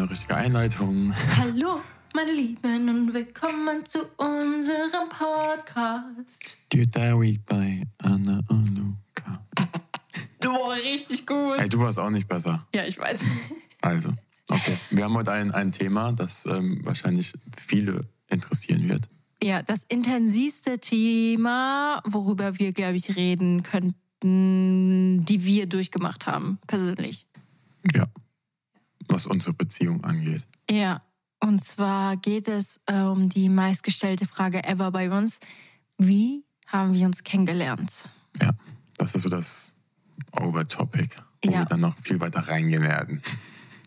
Keine richtige Einleitung. Hallo, meine Lieben, und willkommen zu unserem Podcast. Dear Diary bei Anna und Luca. Boah, richtig gut. Ey, du warst auch nicht besser. Ja, ich weiß. Also, okay. Wir haben heute ein, ein Thema, das ähm, wahrscheinlich viele interessieren wird. Ja, das intensivste Thema, worüber wir, glaube ich, reden könnten, die wir durchgemacht haben, persönlich. Ja. Was unsere Beziehung angeht. Ja, und zwar geht es äh, um die meistgestellte Frage ever bei uns. Wie haben wir uns kennengelernt? Ja. Das ist so das Over-Topic, wo Ja. wir dann noch viel weiter reingehen werden.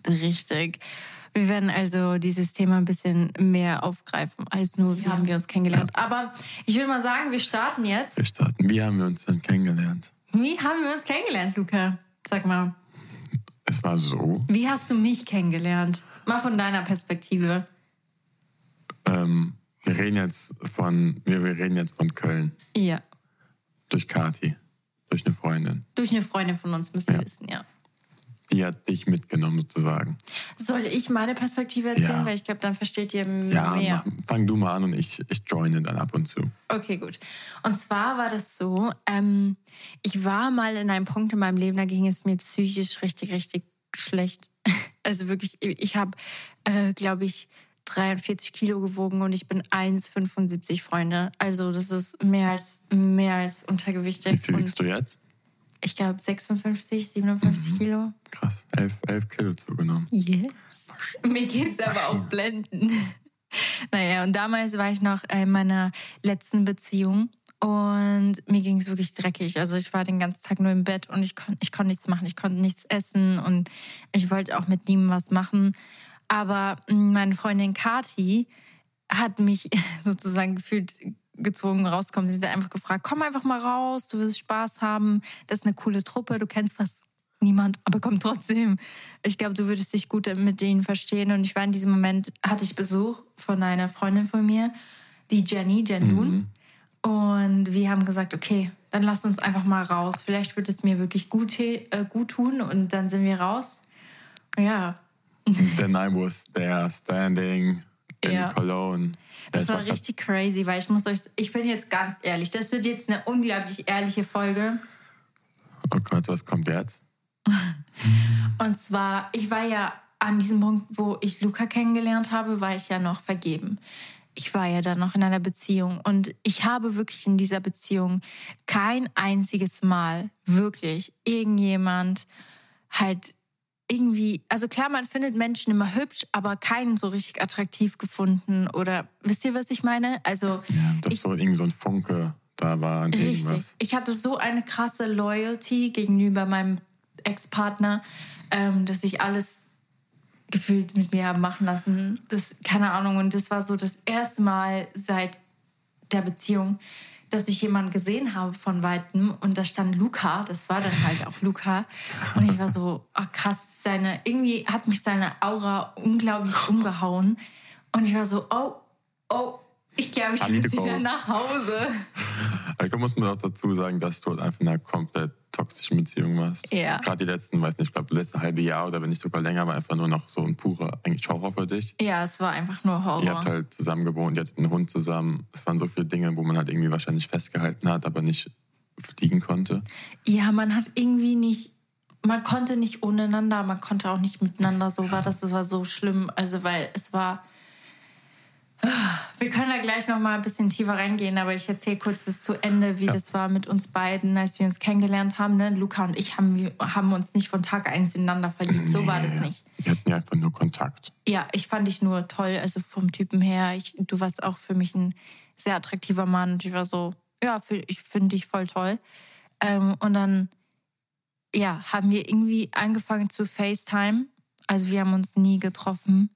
Richtig. Wir werden also dieses Thema ein bisschen mehr aufgreifen, als nur, wie haben wir uns kennengelernt. Aber ich will mal sagen, wir starten jetzt. Wir starten. Wie haben wir uns denn kennengelernt? Wie haben wir uns kennengelernt, Luca? Sag mal, Es war so, wie hast du mich kennengelernt? Mal von deiner Perspektive. ähm, wir reden jetzt von, wir, wir reden jetzt von Köln. Ja. Durch Kati. Durch eine Freundin. Durch eine Freundin von uns, müsst ihr Ja. wissen, ja. Die hat dich mitgenommen sozusagen. Soll ich meine Perspektive erzählen? Ja. Weil ich glaube, dann versteht ihr Ja, mehr. mach, fang du mal an und ich, ich joine dann ab und zu. Okay, gut. Und zwar war das so, ähm, ich war mal in einem Punkt in meinem Leben, da ging es mir psychisch richtig, richtig schlecht. Also wirklich, ich habe, äh, glaube ich, 43 Kilo gewogen und ich bin 1,75 Freunde. Also das ist mehr als, mehr als Wie untergewichtig. viel wiegst du jetzt? Ich glaube 56, 57 Kilo. Krass, 11, 11 Kilo zugenommen. Yes. Mir geht's aber auch blenden. Naja, und damals war ich noch in meiner letzten Beziehung und mir ging es wirklich dreckig. Also ich war den ganzen Tag nur im Bett und ich, kon ich konnte nichts machen, ich konnte nichts essen und ich wollte auch mit niemandem was machen. Aber mm, meine Freundin Kati hat mich sozusagen gefühlt gezwungen rauszukommen. Sie sind einfach gefragt, komm einfach mal raus, du wirst Spaß haben, das ist eine coole Truppe, du kennst fast niemand, aber komm trotzdem. Ich glaube, du würdest dich gut mit denen verstehen. Und ich war in diesem Moment, hatte ich Besuch von einer Freundin von mir, die Jenny, Jen Loon. Mhm. Und wir haben gesagt, okay, dann lass uns einfach mal raus. Vielleicht wird es mir wirklich gut, äh, gut tun. Und dann sind wir raus. Ja. The night was there, standing in ja. Cologne. Das, war richtig crazy, weil ich muss euch, ich bin jetzt ganz ehrlich, das wird jetzt eine unglaublich ehrliche Folge. Oh Gott, was kommt jetzt? Und zwar, ich war ja an diesem Punkt, wo ich Luca kennengelernt habe, war ich ja noch vergeben. Ich war ja dann noch in einer Beziehung und ich habe wirklich in dieser Beziehung kein einziges Mal wirklich irgendjemand halt irgendwie, also klar, man findet Menschen immer hübsch, aber keinen so richtig attraktiv gefunden oder wisst ihr, was ich meine? Also ja, dass ich, so irgendwie so ein Funke da war. Richtig. Irgendwas. Ich hatte so eine krasse Loyalty gegenüber meinem Ex-Partner, ähm, dass ich alles gefühlt mit mir habe machen lassen. Das, keine Ahnung. Und das war so das erste Mal seit der Beziehung, dass ich jemanden gesehen habe von Weitem und da stand Luca, das war dann halt auch Luca. Und ich war so, ach krass, seine, irgendwie hat mich seine Aura unglaublich umgehauen. Und ich war so, oh, oh, ich glaube, ich muss wieder nach Hause. Da muss man auch dazu sagen, dass du halt einfach in einer komplett toxischen Beziehung warst. Ja. Gerade die letzten, weiß nicht, ich glaube, letzte halbe Jahr oder wenn nicht sogar länger, war einfach nur noch so ein purer eigentlich Horror für dich. Ja, es war einfach nur Horror. Ihr habt halt zusammen gewohnt, ihr hattet einen Hund zusammen. Es waren so viele Dinge, wo man halt irgendwie wahrscheinlich festgehalten hat, aber nicht fliegen konnte. Ja, man hat irgendwie nicht, man konnte nicht ohneinander, man konnte auch nicht miteinander. So war das, das war so schlimm. Also, weil es war wir können da gleich noch mal ein bisschen tiefer reingehen, aber ich erzähle kurz das zu Ende, wie ja. das war mit uns beiden, als wir uns kennengelernt haben. Ne? Luca und ich haben, haben uns nicht von Tag eins ineinander verliebt. Nee, so war das nicht. Wir hatten ja einfach nur Kontakt. Ja, ich fand dich nur toll, also vom Typen her. Ich, du warst auch für mich ein sehr attraktiver Mann und ich war so, ja, ich finde dich voll toll. Ähm, und dann, ja, haben wir irgendwie angefangen zu FaceTime. Also wir haben uns nie getroffen.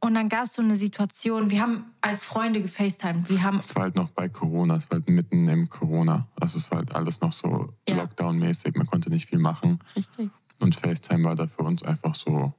Und dann gab es so eine Situation, wir haben als Freunde gefacetimed. Wir haben es war halt noch bei Corona, es war halt mitten im Corona. Also es war halt alles noch so ja. Lockdown-mäßig, man konnte nicht viel machen. Richtig. Und FaceTime war da für uns einfach so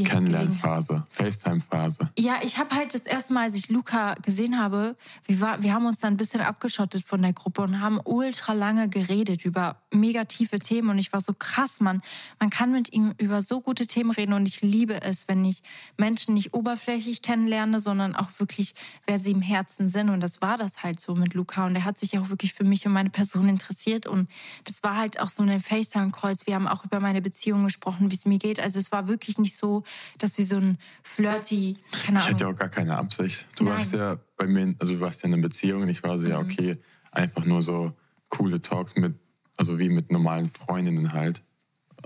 die Kennenlernphase, FaceTime-Phase. Ja, ich habe halt das erste Mal, als ich Luca gesehen habe, wir, war, wir haben uns dann ein bisschen abgeschottet von der Gruppe und haben ultra lange geredet über mega tiefe Themen. Und ich war so krass, man, man kann mit ihm über so gute Themen reden. Und ich liebe es, wenn ich Menschen nicht oberflächlich kennenlerne, sondern auch wirklich, wer sie im Herzen sind. Und das war das halt so mit Luca. Und er hat sich auch wirklich für mich und meine Person interessiert. Und das war halt auch so ein FaceTime-Kreuz. Wir haben auch über meine Beziehung gesprochen, wie es mir geht. Also es war wirklich nicht so, dass wir so ein flirty, keine Ahnung. Ich hatte auch gar keine Absicht. Du Nein. warst ja bei mir, also du warst ja in einer Beziehung und ich war so, mhm. ja, okay, einfach nur so coole Talks mit, also wie mit normalen Freundinnen halt.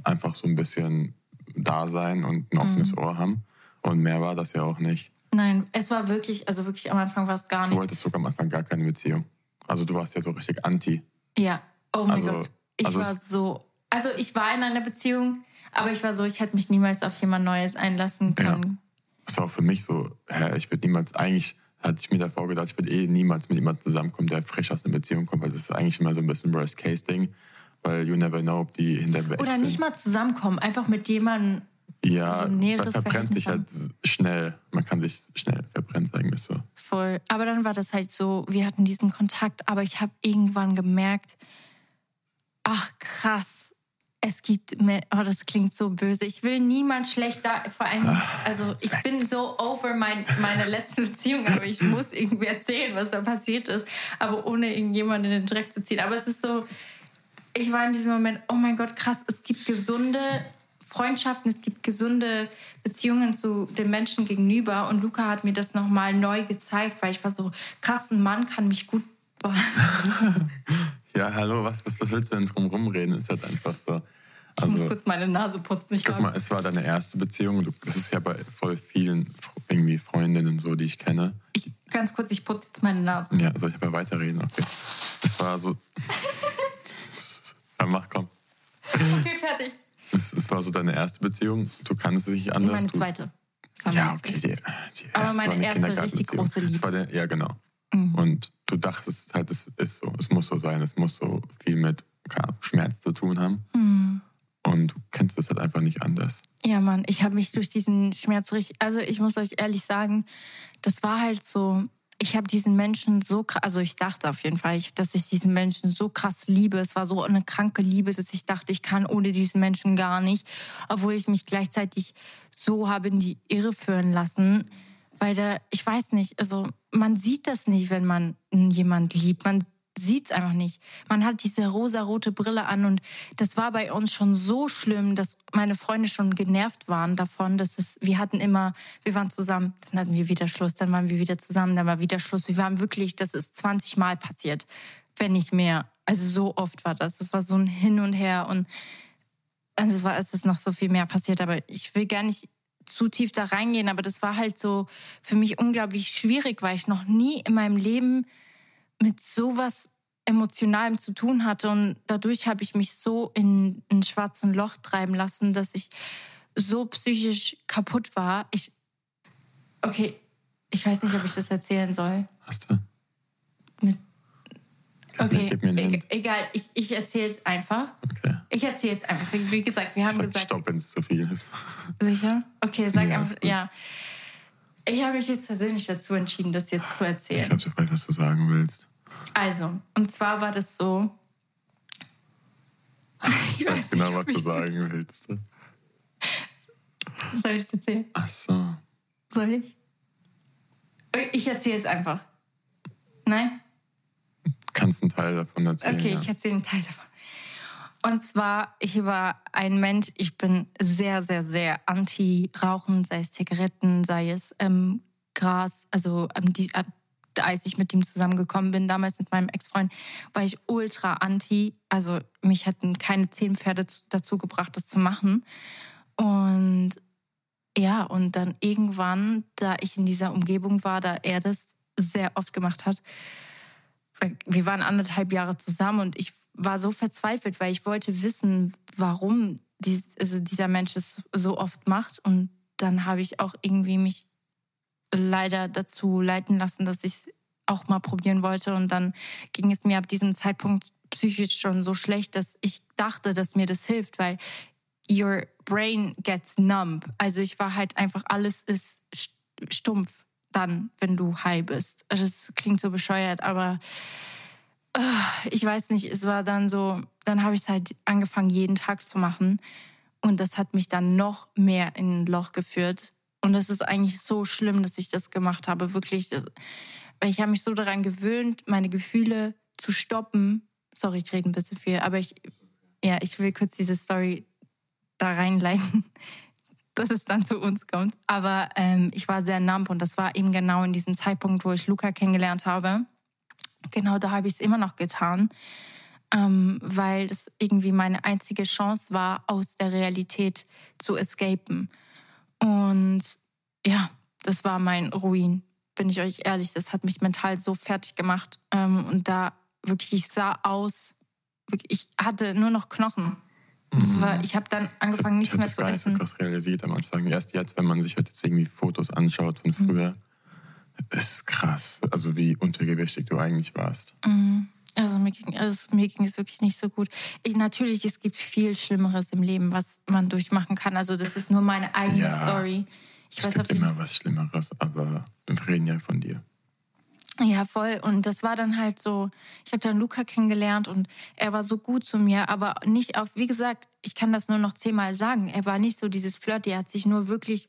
Einfach so ein bisschen da sein und ein offenes mhm. Ohr haben. Und mehr war das ja auch nicht. Nein, es war wirklich, also wirklich am Anfang war es gar nicht. Du wolltest sogar am Anfang gar keine Beziehung. Also du warst ja so richtig anti. Ja, oh mein also, Gott. Ich also war so, also ich war in einer Beziehung, aber ich war so, ich hätte mich niemals auf jemand Neues einlassen können. Ja. Das war auch für mich so, hä, ich würde niemals, eigentlich hatte ich mir davor gedacht, ich würde eh niemals mit jemandem zusammenkommen, der frisch aus einer Beziehung kommt, weil das ist eigentlich immer so ein bisschen Worst-Case-Ding, weil you never know, ob die hinter Oder nicht mal zusammenkommen, einfach mit jemandem ja, so man verbrennt sich halt schnell. Man kann sich schnell verbrennen, sagen wir so. Voll. Aber dann war das halt so, wir hatten diesen Kontakt, aber ich habe irgendwann gemerkt, ach krass, es gibt mehr, oh, das klingt so böse. Ich will niemand schlechter, vor allem, ah, also ich bin so over mein, meine letzte Beziehung, aber ich muss irgendwie erzählen, was da passiert ist, aber ohne irgendjemanden in den Dreck zu ziehen. Aber es ist so, ich war in diesem Moment, oh mein Gott, krass, es gibt gesunde Freundschaften, es gibt gesunde Beziehungen zu den Menschen gegenüber und Luca hat mir das nochmal neu gezeigt, weil ich war so, krass, ein Mann kann mich gut Ja, hallo, was, was, was willst du denn drum rumreden? Ist halt einfach so. Also, ich muss kurz meine Nase putzen. Ich guck mal, es war deine erste Beziehung. Das ist ja bei voll vielen irgendwie Freundinnen so, die ich kenne. Ich, ganz kurz, ich putze jetzt meine Nase. Ja, soll ich aber weiterreden? Okay. Es war so. Dann mach, komm. Okay, fertig. Es, es, war so deine erste Beziehung. Du kannst es nicht anders. Meine zweite. ja, okay. Die, die aber meine erste richtig große Liebe. Der, ja, genau. Mhm. Und du dachtest halt, es ist so, es muss so sein, es muss so viel mit Schmerz zu tun haben. Mhm. Und du kennst es halt einfach nicht anders. Ja, Mann, ich habe mich durch diesen Schmerz richtig. Also, ich muss euch ehrlich sagen, das war halt so. Ich habe diesen Menschen so krass, also ich dachte auf jeden Fall, dass ich diesen Menschen so krass liebe. Es war so eine kranke Liebe, dass ich dachte, ich kann ohne diesen Menschen gar nicht. Obwohl ich mich gleichzeitig so habe in die Irre führen lassen. Weil der, ich weiß nicht, also man sieht das nicht, wenn man jemand liebt. Man sieht es einfach nicht. Man hat diese rosa-rote Brille an und das war bei uns schon so schlimm, dass meine Freunde schon genervt waren davon, dass es, wir hatten immer, wir waren zusammen, dann hatten wir wieder Schluss, dann waren wir wieder zusammen, dann war wieder Schluss. Wir waren wirklich, das ist 20 Mal passiert, wenn nicht mehr. Also so oft war das. Es war so ein Hin und Her und also es war, es ist noch so viel mehr passiert, aber ich will gar nicht zu tief da reingehen, aber das war halt so für mich unglaublich schwierig, weil ich noch nie in meinem Leben mit sowas Emotionalem zu tun hatte. Und dadurch habe ich mich so in ein schwarzen Loch treiben lassen, dass ich so psychisch kaputt war. Ich. Okay, ich weiß nicht, ob ich das erzählen soll. Hast du? Mit, okay, gib mir, mir egal, ich, ich erzähle es einfach. Okay. Ich erzähle es einfach. Wie, gesagt, wir haben sag gesagt. Stopp, wenn es zu viel ist. Sicher? Okay, sag ja, einfach. Ja. Ich habe mich jetzt persönlich dazu entschieden, das jetzt zu erzählen. Ich glaube, ich weiß, was du sagen willst. Also, und zwar war das so. Ich weiß genau, was du sagen willst. Soll ich es erzählen? Ach so. Soll ich? Ich erzähle es einfach. Nein? Kannst einen Teil davon erzählen. Okay, ja. ich erzähle einen Teil davon. Und zwar, ich war ein Mensch, ich bin sehr, sehr, sehr anti-Rauchen, sei es Zigaretten, sei es ähm, Gras, also ähm, die, äh, als ich mit ihm zusammengekommen bin, damals mit meinem Ex-Freund, war ich ultra anti. Also mich hätten keine zehn Pferde dazu gebracht, das zu machen. Und ja, und dann irgendwann, da ich in dieser Umgebung war, da er das sehr oft gemacht hat, wir waren anderthalb Jahre zusammen und ich war so verzweifelt, weil ich wollte wissen, warum dies, also dieser Mensch es so oft macht. Und dann habe ich auch irgendwie mich leider dazu leiten lassen, dass ich es auch mal probieren wollte. Und dann ging es mir ab diesem Zeitpunkt psychisch schon so schlecht, dass ich dachte, dass mir das hilft, weil your brain gets numb. Also ich war halt einfach, alles ist stumpf dann, wenn du high bist. Das klingt so bescheuert, aber ich weiß nicht, es war dann so, dann habe ich es halt angefangen, jeden Tag zu machen. Und das hat mich dann noch mehr in ein Loch geführt. Und das ist eigentlich so schlimm, dass ich das gemacht habe, wirklich. Weil ich habe mich so daran gewöhnt, meine Gefühle zu stoppen. Sorry, ich rede ein bisschen viel, aber ich, ja, ich will kurz diese Story da reinleiten, dass es dann zu uns kommt. Aber ähm, ich war sehr numb und das war eben genau in diesem Zeitpunkt, wo ich Luca kennengelernt habe. Genau da habe ich es immer noch getan, ähm, weil das irgendwie meine einzige Chance war, aus der Realität zu escapen. Und ja, das war mein Ruin, bin ich euch ehrlich. Das hat mich mental so fertig gemacht. Ähm, und da wirklich, ich sah aus, ich hatte nur noch Knochen. Das war, mhm. ich habe dann angefangen, nichts mehr zu essen. Ich habe das krass realisiert am Anfang. Erst jetzt, wenn man sich halt jetzt irgendwie Fotos anschaut von mhm. früher, mhm. Es ist krass, also wie untergewichtig du eigentlich warst. Mhm. Also mir ging, also mir ging es wirklich nicht so gut. Ich, natürlich, es gibt viel Schlimmeres im Leben, was man durchmachen kann. Also das ist nur meine eigene ja, Story. Ich es weiß gibt immer was Schlimmeres, aber wir reden ja von dir. Ja, voll. Und das war dann halt so, ich habe dann Luca kennengelernt und er war so gut zu mir, aber nicht auf, wie gesagt, ich kann das nur noch zehnmal sagen, er war nicht so dieses Flirt, er hat sich nur wirklich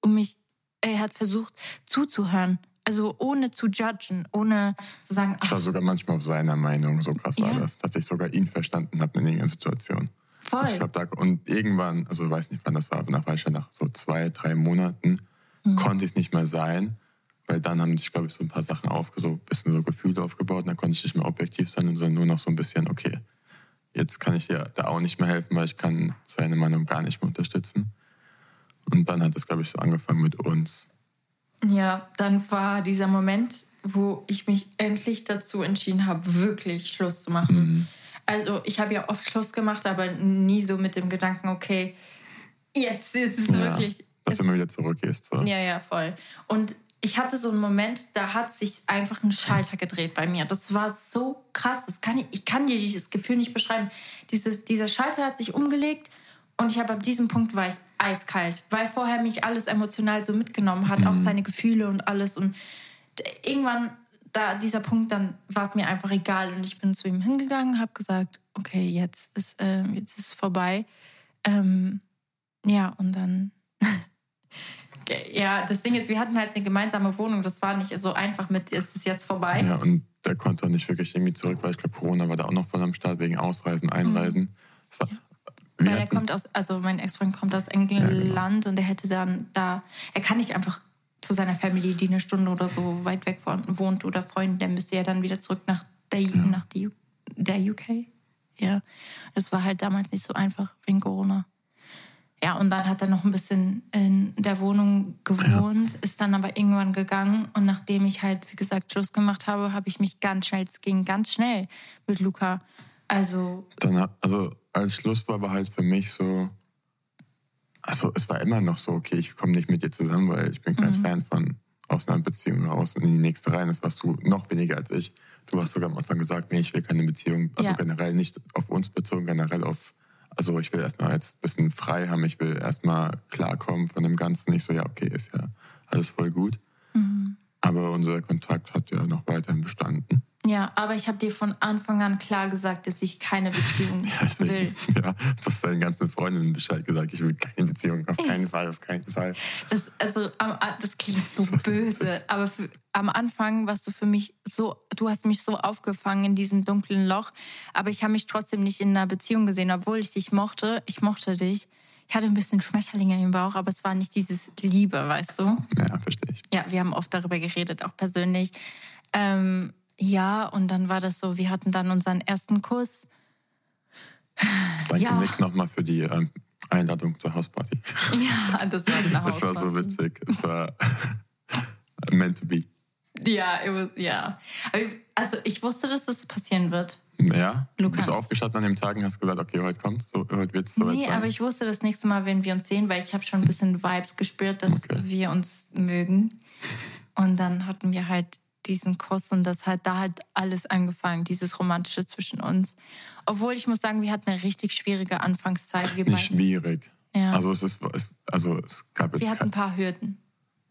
um mich, er hat versucht zuzuhören. Also ohne zu judgen, ohne zu sagen. Ach, ich war sogar manchmal auf seiner Meinung, so krass ja. war das, dass ich sogar ihn verstanden habe in irgendeiner Situation. Voll. Ich glaub, da, und irgendwann, also ich weiß nicht, wann das war, aber nach, nach so zwei, drei Monaten mhm. konnte ich es nicht mehr sein, weil dann haben sich, glaube ich, so ein paar Sachen aufgebaut, ein bisschen so Gefühle aufgebaut und dann konnte ich nicht mehr objektiv sein und dann nur noch so ein bisschen, okay, jetzt kann ich dir da auch nicht mehr helfen, weil ich kann seine Meinung gar nicht mehr unterstützen. Und dann hat es, glaube ich, so angefangen mit uns. Ja, dann war dieser Moment, wo ich mich endlich dazu entschieden habe, wirklich Schluss zu machen. Mhm. Also ich habe ja oft Schluss gemacht, aber nie so mit dem Gedanken, okay, jetzt ist es ja, wirklich. Dass du immer wieder zurückgehst. So. Ja, ja, voll. Und ich hatte so einen Moment, da hat sich einfach ein Schalter gedreht bei mir. Das war so krass. Das kann ich, ich kann dir dieses Gefühl nicht beschreiben. Dieses, dieser Schalter hat sich umgelegt und ich habe ab diesem Punkt war ich eiskalt, weil vorher mich alles emotional so mitgenommen hat, mhm. auch seine Gefühle und alles. Und irgendwann, da dieser Punkt, dann war es mir einfach egal und ich bin zu ihm hingegangen, habe gesagt, okay, jetzt ist äh, jetzt ist vorbei. Ähm, ja und dann ja, das Ding ist, wir hatten halt eine gemeinsame Wohnung. Das war nicht so einfach mit, ist es jetzt vorbei. Ja, und der konnte auch nicht wirklich irgendwie zurück, weil ich glaube, Corona war da auch noch voll am Start wegen Ausreisen, Einreisen. Mhm. War, ja. Weil er kommt aus, also mein Ex-Freund kommt aus England ja, genau. und er hätte dann da, er kann nicht einfach zu seiner Familie, die eine Stunde oder so weit weg wohnt oder Freunde, der müsste ja dann wieder zurück nach der, ja. nach die, der UK. Ja, das war halt damals nicht so einfach wegen Corona. Ja, und dann hat er noch ein bisschen in der Wohnung gewohnt, ja. ist dann aber irgendwann gegangen. Und nachdem ich halt, wie gesagt, Schluss gemacht habe, habe ich mich ganz schnell, es ging ganz schnell mit Luca. Also. Dann, also als Schluss war aber halt für mich so, also es war immer noch so, okay, ich komme nicht mit dir zusammen, weil ich bin kein mhm. Fan von aus einer Beziehung raus und in die nächste rein. Das warst du noch weniger als ich. Du hast sogar am Anfang gesagt, nee, ich will keine Beziehung, also ja. generell nicht auf uns bezogen, generell auf also ich will erstmal jetzt ein bisschen frei haben, ich will erstmal klarkommen von dem Ganzen. Ich so, ja, okay, ist ja alles voll gut. Mhm. Aber unser Kontakt hat ja noch weiterhin bestanden. Ja, aber ich habe dir von Anfang an klar gesagt, dass ich keine Beziehung ja, will. Ja, du hast deinen ganzen Freundinnen Bescheid gesagt, ich will keine Beziehung, auf keinen Fall, auf keinen Fall. Das, also, das klingt so das böse, aber für, am Anfang warst du für mich so, du hast mich so aufgefangen in diesem dunklen Loch, aber ich habe mich trotzdem nicht in einer Beziehung gesehen, obwohl ich dich mochte. Ich mochte dich. Ich hatte ein bisschen Schmetterlinge im Bauch, aber es war nicht dieses Liebe, weißt du? Ja, verstehe ich. Ja, wir haben oft darüber geredet, auch persönlich. Ähm, ja, und dann war das so, wir hatten dann unseren ersten Kuss. Danke ja. Nick nochmal für die ähm, Einladung zur Hausparty. Ja, das war eine Hausparty. Das war so witzig. Es war meant to be. Ja, was, ja. Also ich wusste, dass das passieren wird. Ja? Luca. Du bist aufgestanden an dem Tag und hast gesagt, okay, heute kommt so, heute wird es soweit Nee, sein. aber ich wusste das nächste Mal, wenn wir uns sehen, weil ich habe schon ein bisschen Vibes gespürt, dass okay. wir uns mögen. Und dann hatten wir halt diesen Kuss und das hat da halt alles angefangen, dieses Romantische zwischen uns. Obwohl ich muss sagen, wir hatten eine richtig schwierige Anfangszeit. Wir Nicht schwierig. Ja. Also es ist, es, also es gab jetzt. Wir hatten ein paar Hürden.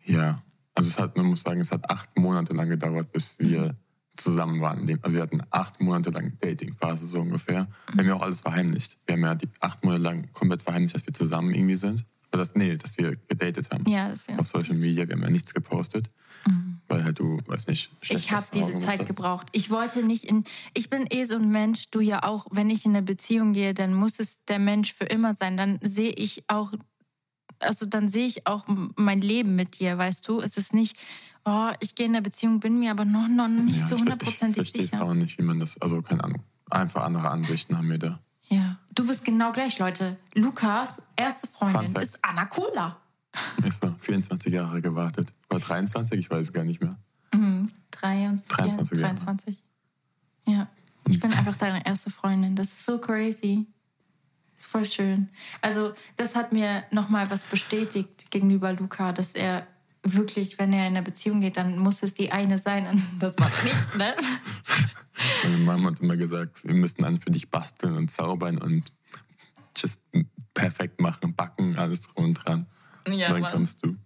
Ja. Also es hat, man muss sagen, es hat acht Monate lang gedauert, bis wir mhm. zusammen waren. Also wir hatten acht Monate lang Dating-Phase so ungefähr. Mhm. Wir haben ja auch alles verheimlicht. Wir haben ja die acht Monate lang komplett verheimlicht, dass wir zusammen irgendwie sind. Oder das, nee, dass wir gedatet haben. Ja, das wäre. Auf Social Media, wir haben ja nichts gepostet. Mhm. Weil halt du, weiß nicht. Ich habe diese Zeit hast. gebraucht. Ich wollte nicht in. Ich bin eh so ein Mensch, du ja auch. Wenn ich in eine Beziehung gehe, dann muss es der Mensch für immer sein. Dann sehe ich auch. Also dann sehe ich auch mein Leben mit dir, weißt du? Es ist nicht, oh, ich gehe in eine Beziehung, bin mir aber noch, noch nicht ja, so hundertprozentig sicher. Ich verstehe auch nicht, wie man das, also keine Ahnung, einfach andere Ansichten haben wir da. Ja, du bist genau gleich, Leute. Lukas erste Freundin ist Anna Cola. So, 24 Jahre gewartet. Oder 23, ich weiß es gar nicht mehr. Mhm, 23, 23, ja, 23. Ja, ich bin einfach deine erste Freundin. Das ist so crazy. Das ist voll schön. Also, das hat mir nochmal was bestätigt gegenüber Luca, dass er wirklich, wenn er in eine Beziehung geht, dann muss es die eine sein und das macht nicht, ne? Meine Mama hat immer gesagt, wir müssen dann für dich basteln und zaubern und just perfekt machen, backen, alles drum und dran. Ja, dann Mann. kommst du.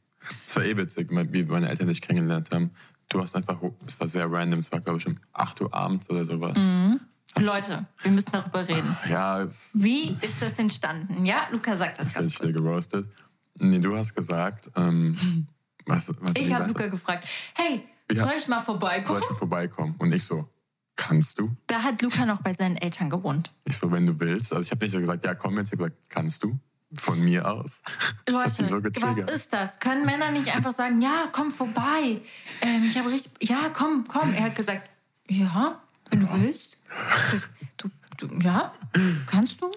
Es war eh witzig, wie meine Eltern dich kennengelernt haben. Du hast einfach, es war sehr random, es war glaube ich um 8 Uhr abends oder sowas. Mhm. Leute, wir müssen darüber reden. Ja, es, Wie ist das entstanden? Ja, Luca sagt das, das ganz kurz. Ich gerostet. Nee, du hast gesagt, ähm, was, was Ich habe Luca gefragt, hey, ja, soll ich mal vorbeikommen? Soll ich mal vorbeikommen? Und ich so, kannst du? Da hat Luca noch bei seinen Eltern gewohnt. Ich so, wenn du willst. Also ich habe nicht so gesagt, ja, komm jetzt. Ich habe gesagt, kannst du? Von mir aus. Leute, so was ist das? Können Männer nicht einfach sagen, ja, komm vorbei? Ähm, ich habe richtig, ja, komm, komm. Er hat gesagt, ja, wenn du willst. Du, du, ja, kannst du?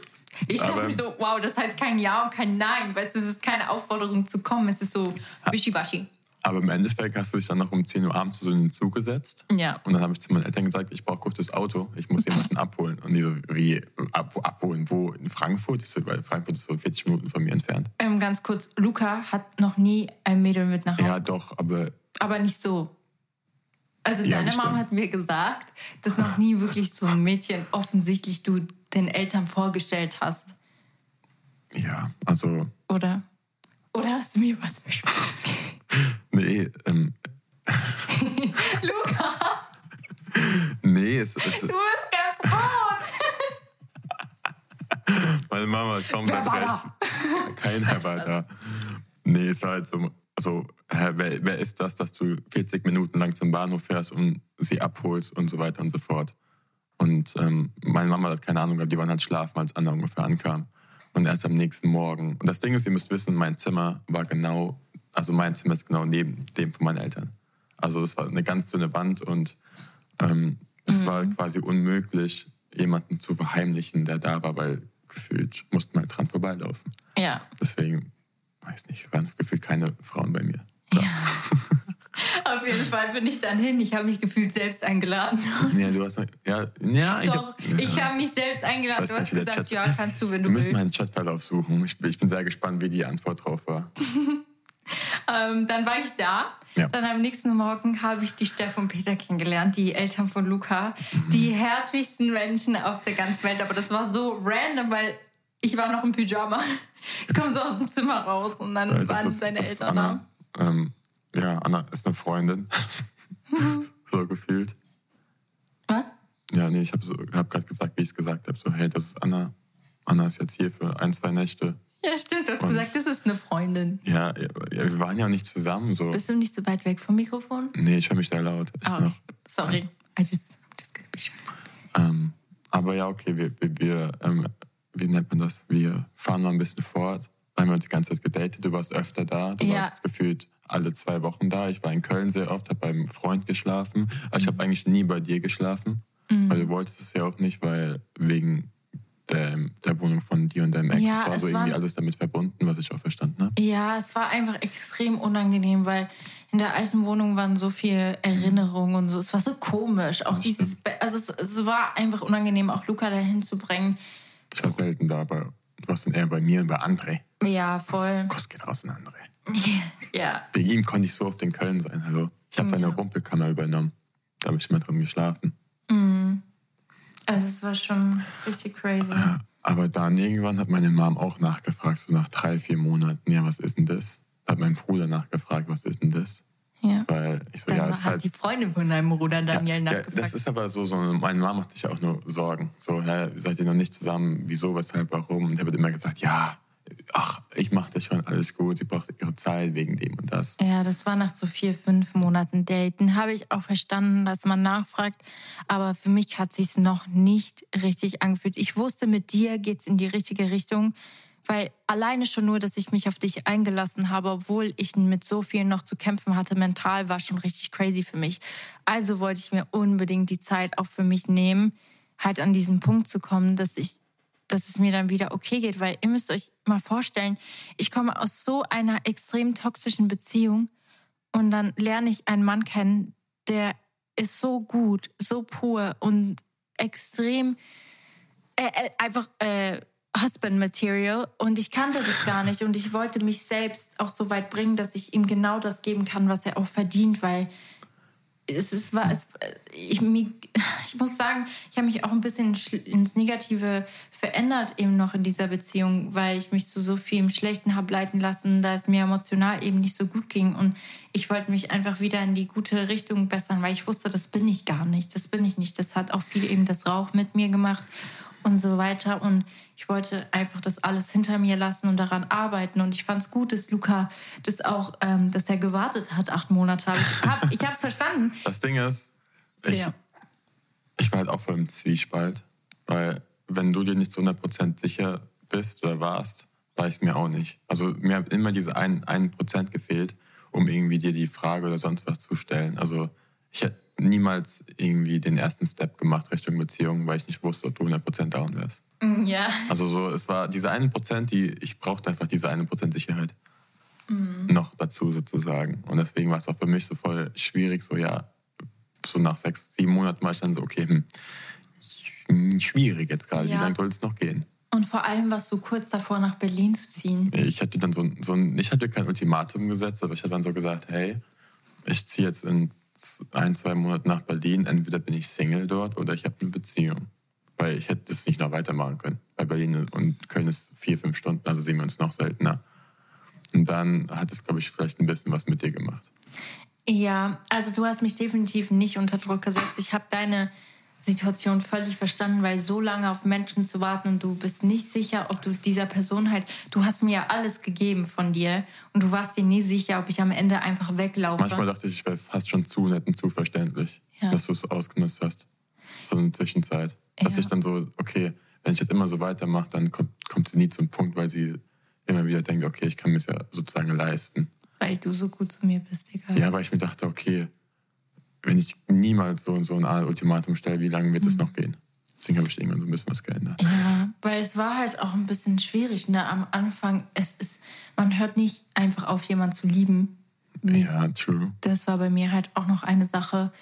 Ich dachte mir so, wow, das heißt kein Ja und kein Nein. Weißt du, es ist keine Aufforderung zu kommen. Es ist so wischiwaschi. Aber im Endeffekt hast du dich dann noch um 10 Uhr abends so in den Zug gesetzt. Ja. Und dann habe ich zu meinen Eltern gesagt, ich brauche kurz das Auto, ich muss jemanden abholen. Und die so, wie, ab, abholen, wo? In Frankfurt? Ich so, weil Frankfurt ist so 40 Minuten von mir entfernt. Ähm, ganz kurz, Luca hat noch nie ein Mädel mit nach Hause. Ja, doch, aber aber nicht so. Also Ja, deine Mom hat mir gesagt, dass noch nie wirklich so ein Mädchen offensichtlich du den Eltern vorgestellt hast. Ja, also, Oder? Oder hast du mir was versprochen? nee, ähm, Luca, nee, es, es, du bist ganz rot. meine Mama kommt dann recht. Keiner war da. Nee, es war halt so, also, hä, wer, wer ist das, dass du 40 Minuten lang zum Bahnhof fährst und sie abholst und so weiter und so fort. Und ähm, meine Mama hat keine Ahnung gehabt, die waren halt schlafen, als Anna ungefähr ankam. Und erst am nächsten Morgen. Und das Ding ist, ihr müsst wissen, mein Zimmer war genau, also mein Zimmer ist genau neben dem von meinen Eltern. Also es war eine ganz dünne Wand und ähm, es war quasi unmöglich, jemanden zu verheimlichen, der da war, weil gefühlt mussten wir halt dran vorbeilaufen. Ja. Deswegen, weiß nicht, waren gefühlt keine Frauen bei mir. Auf jeden Fall bin ich dann hin. Ich habe mich gefühlt selbst eingeladen. Ja, du hast ja, ja, ich Doch, hab, ich ja. habe mich selbst eingeladen. Du hast gesagt, Chat- ja, kannst du, wenn du Wir müssen willst. mal einen Chatverlauf suchen. Ich, bin- ich bin sehr gespannt, wie die Antwort drauf war. Ähm, dann war ich da. Ja. Dann am nächsten Morgen habe ich die Steff und Peter kennengelernt, die Eltern von Luca. Mhm. Die herzlichsten Menschen auf der ganzen Welt. Aber das war so random, weil ich war noch im Pyjama. Ich komme so aus dem Zimmer raus und dann Weil waren seine das ist Eltern da. Anna. Ähm, ja, Anna ist eine Freundin. so gefühlt. Was? Ja, nee, ich habe so, hab gerade gesagt, wie ich es gesagt habe. So, hey, das ist Anna. Anna ist jetzt hier für ein, zwei Nächte. Ja, stimmt. Du hast Und- gesagt, das ist eine Freundin. Ja, ja, wir waren ja nicht zusammen. So. Bist du nicht so weit weg vom Mikrofon? Nee, ich höre mich sehr laut. Ich Ah, okay. Sorry. I just, I'm just gonna be shy. Ähm, aber ja, okay, wir, wir, wir ähm, wie nennt man das? Wir fahren mal ein bisschen fort. Wir haben die ganze Zeit gedatet. Du warst öfter da. Du Ja. warst gefühlt alle zwei Wochen da. Ich war in Köln sehr oft, habe beim Freund geschlafen. Aber ich habe eigentlich nie bei dir geschlafen. Mhm. Weil du wolltest es ja auch nicht, weil wegen der, der Wohnung von dir und deinem Ex Ja, war so irgendwie war- alles damit verbunden, was ich auch verstanden habe. Ja, es war einfach extrem unangenehm, weil in der alten Wohnung waren so viele Erinnerungen und so. Es war so komisch. Auch dieses, Be also es, es war einfach unangenehm, auch Luca dahin zu bringen. Ich war selten da, aber du warst dann eher bei mir und bei André. Ja, voll. Kuss geht raus an André. Ja, Wegen ihm konnte ich so oft in Köln sein, hallo. Ich habe seine Ja. Rumpelkammer übernommen. Da habe ich immer drin geschlafen. also es war schon richtig crazy. Aber dann irgendwann hat meine Mom auch nachgefragt, so nach drei, vier Monaten, ja, was ist denn das? Hat mein Bruder nachgefragt, was ist denn das? Ja. Weil ich so, Dann ja, hat es halt. die Freundin von deinem Bruder Daniel ja, nachgefragt. das ist aber so, so, meine Mom macht sich ja auch nur Sorgen. So, hä, seid ihr noch nicht zusammen? Wieso, weshalb, warum? Und er wird immer gesagt, ja, ach, ich mache das schon, alles gut, sie braucht ihre Zeit wegen dem und das. Ja, das war nach so vier, fünf Monaten Daten. Habe ich auch verstanden, dass man nachfragt. Aber für mich hat sich noch nicht richtig angefühlt. Ich wusste, mit dir geht's in die richtige Richtung. Weil alleine schon nur, dass ich mich auf dich eingelassen habe, obwohl ich mit so viel noch zu kämpfen hatte, mental war schon richtig crazy für mich. Also wollte ich mir unbedingt die Zeit auch für mich nehmen, halt an diesen Punkt zu kommen, dass ich dass es mir dann wieder okay geht, weil ihr müsst euch mal vorstellen, ich komme aus so einer extrem toxischen Beziehung und dann lerne ich einen Mann kennen, der ist so gut, so pur und extrem äh, äh, einfach äh, Husband Material und ich kannte das gar nicht und ich wollte mich selbst auch so weit bringen, dass ich ihm genau das geben kann, was er auch verdient, weil es ist, war, es, ich, ich muss sagen, ich habe mich auch ein bisschen ins Negative verändert eben noch in dieser Beziehung, weil ich mich zu so vielem Schlechten habe leiten lassen, da es mir emotional eben nicht so gut ging. Und ich wollte mich einfach wieder in die gute Richtung bessern, weil ich wusste, das bin ich gar nicht. Das bin ich nicht. Das hat auch viel eben das Rauch mit mir gemacht und so weiter. Und ich wollte einfach das alles hinter mir lassen und daran arbeiten. Und ich fand es gut, dass Luca das auch, ähm, dass er gewartet hat, acht Monate. Ich habe ich hab's verstanden. Das Ding ist, ich, Ja. ich war halt auch voll im Zwiespalt, weil wenn du dir nicht zu 100% sicher bist oder warst, war ich es mir auch nicht. Also mir hat immer diese ein, ein Prozent gefehlt, um irgendwie dir die Frage oder sonst was zu stellen. Also ich hätte niemals irgendwie den ersten Step gemacht Richtung Beziehung, weil ich nicht wusste, ob du 100% down wärst. Ja. Also so, es war diese eine Prozent, die ich brauchte einfach diese eine Prozent Sicherheit noch dazu sozusagen. Und deswegen war es auch für mich so voll schwierig, so ja, so nach sechs, sieben Monaten war ich dann so, okay, hm, schwierig jetzt gerade, Ja. wie lange soll es noch gehen? Und vor allem warst du kurz davor, nach Berlin zu ziehen. Ich hatte dann so, ein- so ein, ich hatte kein Ultimatum gesetzt, aber ich habe dann so gesagt, hey, ich ziehe jetzt in ein, zwei Monaten nach Berlin. Entweder bin ich Single dort oder ich habe eine Beziehung. Weil ich hätte das nicht noch weitermachen können. Bei Berlin und Köln ist vier, fünf Stunden, also sehen wir uns noch seltener. Und dann hat es, glaube ich, vielleicht ein bisschen was mit dir gemacht. Ja, also du hast mich definitiv nicht unter Druck gesetzt. Ich habe deine Situation völlig verstanden, weil so lange auf Menschen zu warten und du bist nicht sicher, ob du dieser Person halt, du hast mir ja alles gegeben von dir und du warst dir nie sicher, ob ich am Ende einfach weglaufe. Manchmal dachte ich, ich wäre fast schon zu nett und zu verständlich, ja. dass du es ausgenutzt hast. So eine Zwischenzeit. Dass ja. ich dann so, okay, wenn ich jetzt immer so weitermache, dann kommt, kommt sie nie zum Punkt, weil sie immer wieder denkt, okay, ich kann mir es ja sozusagen leisten. Weil du so gut zu mir bist, egal. Ja, weil ich mir dachte, okay, wenn ich niemals so, so ein Ultimatum stelle, wie lange wird es mhm. noch gehen? Deswegen habe ich irgendwann so ein bisschen was geändert. Ja, weil es war halt auch ein bisschen schwierig. Ne? Am Anfang, es ist, man hört nicht einfach auf, jemanden zu lieben. Ja, true. Das war bei mir halt auch noch eine Sache,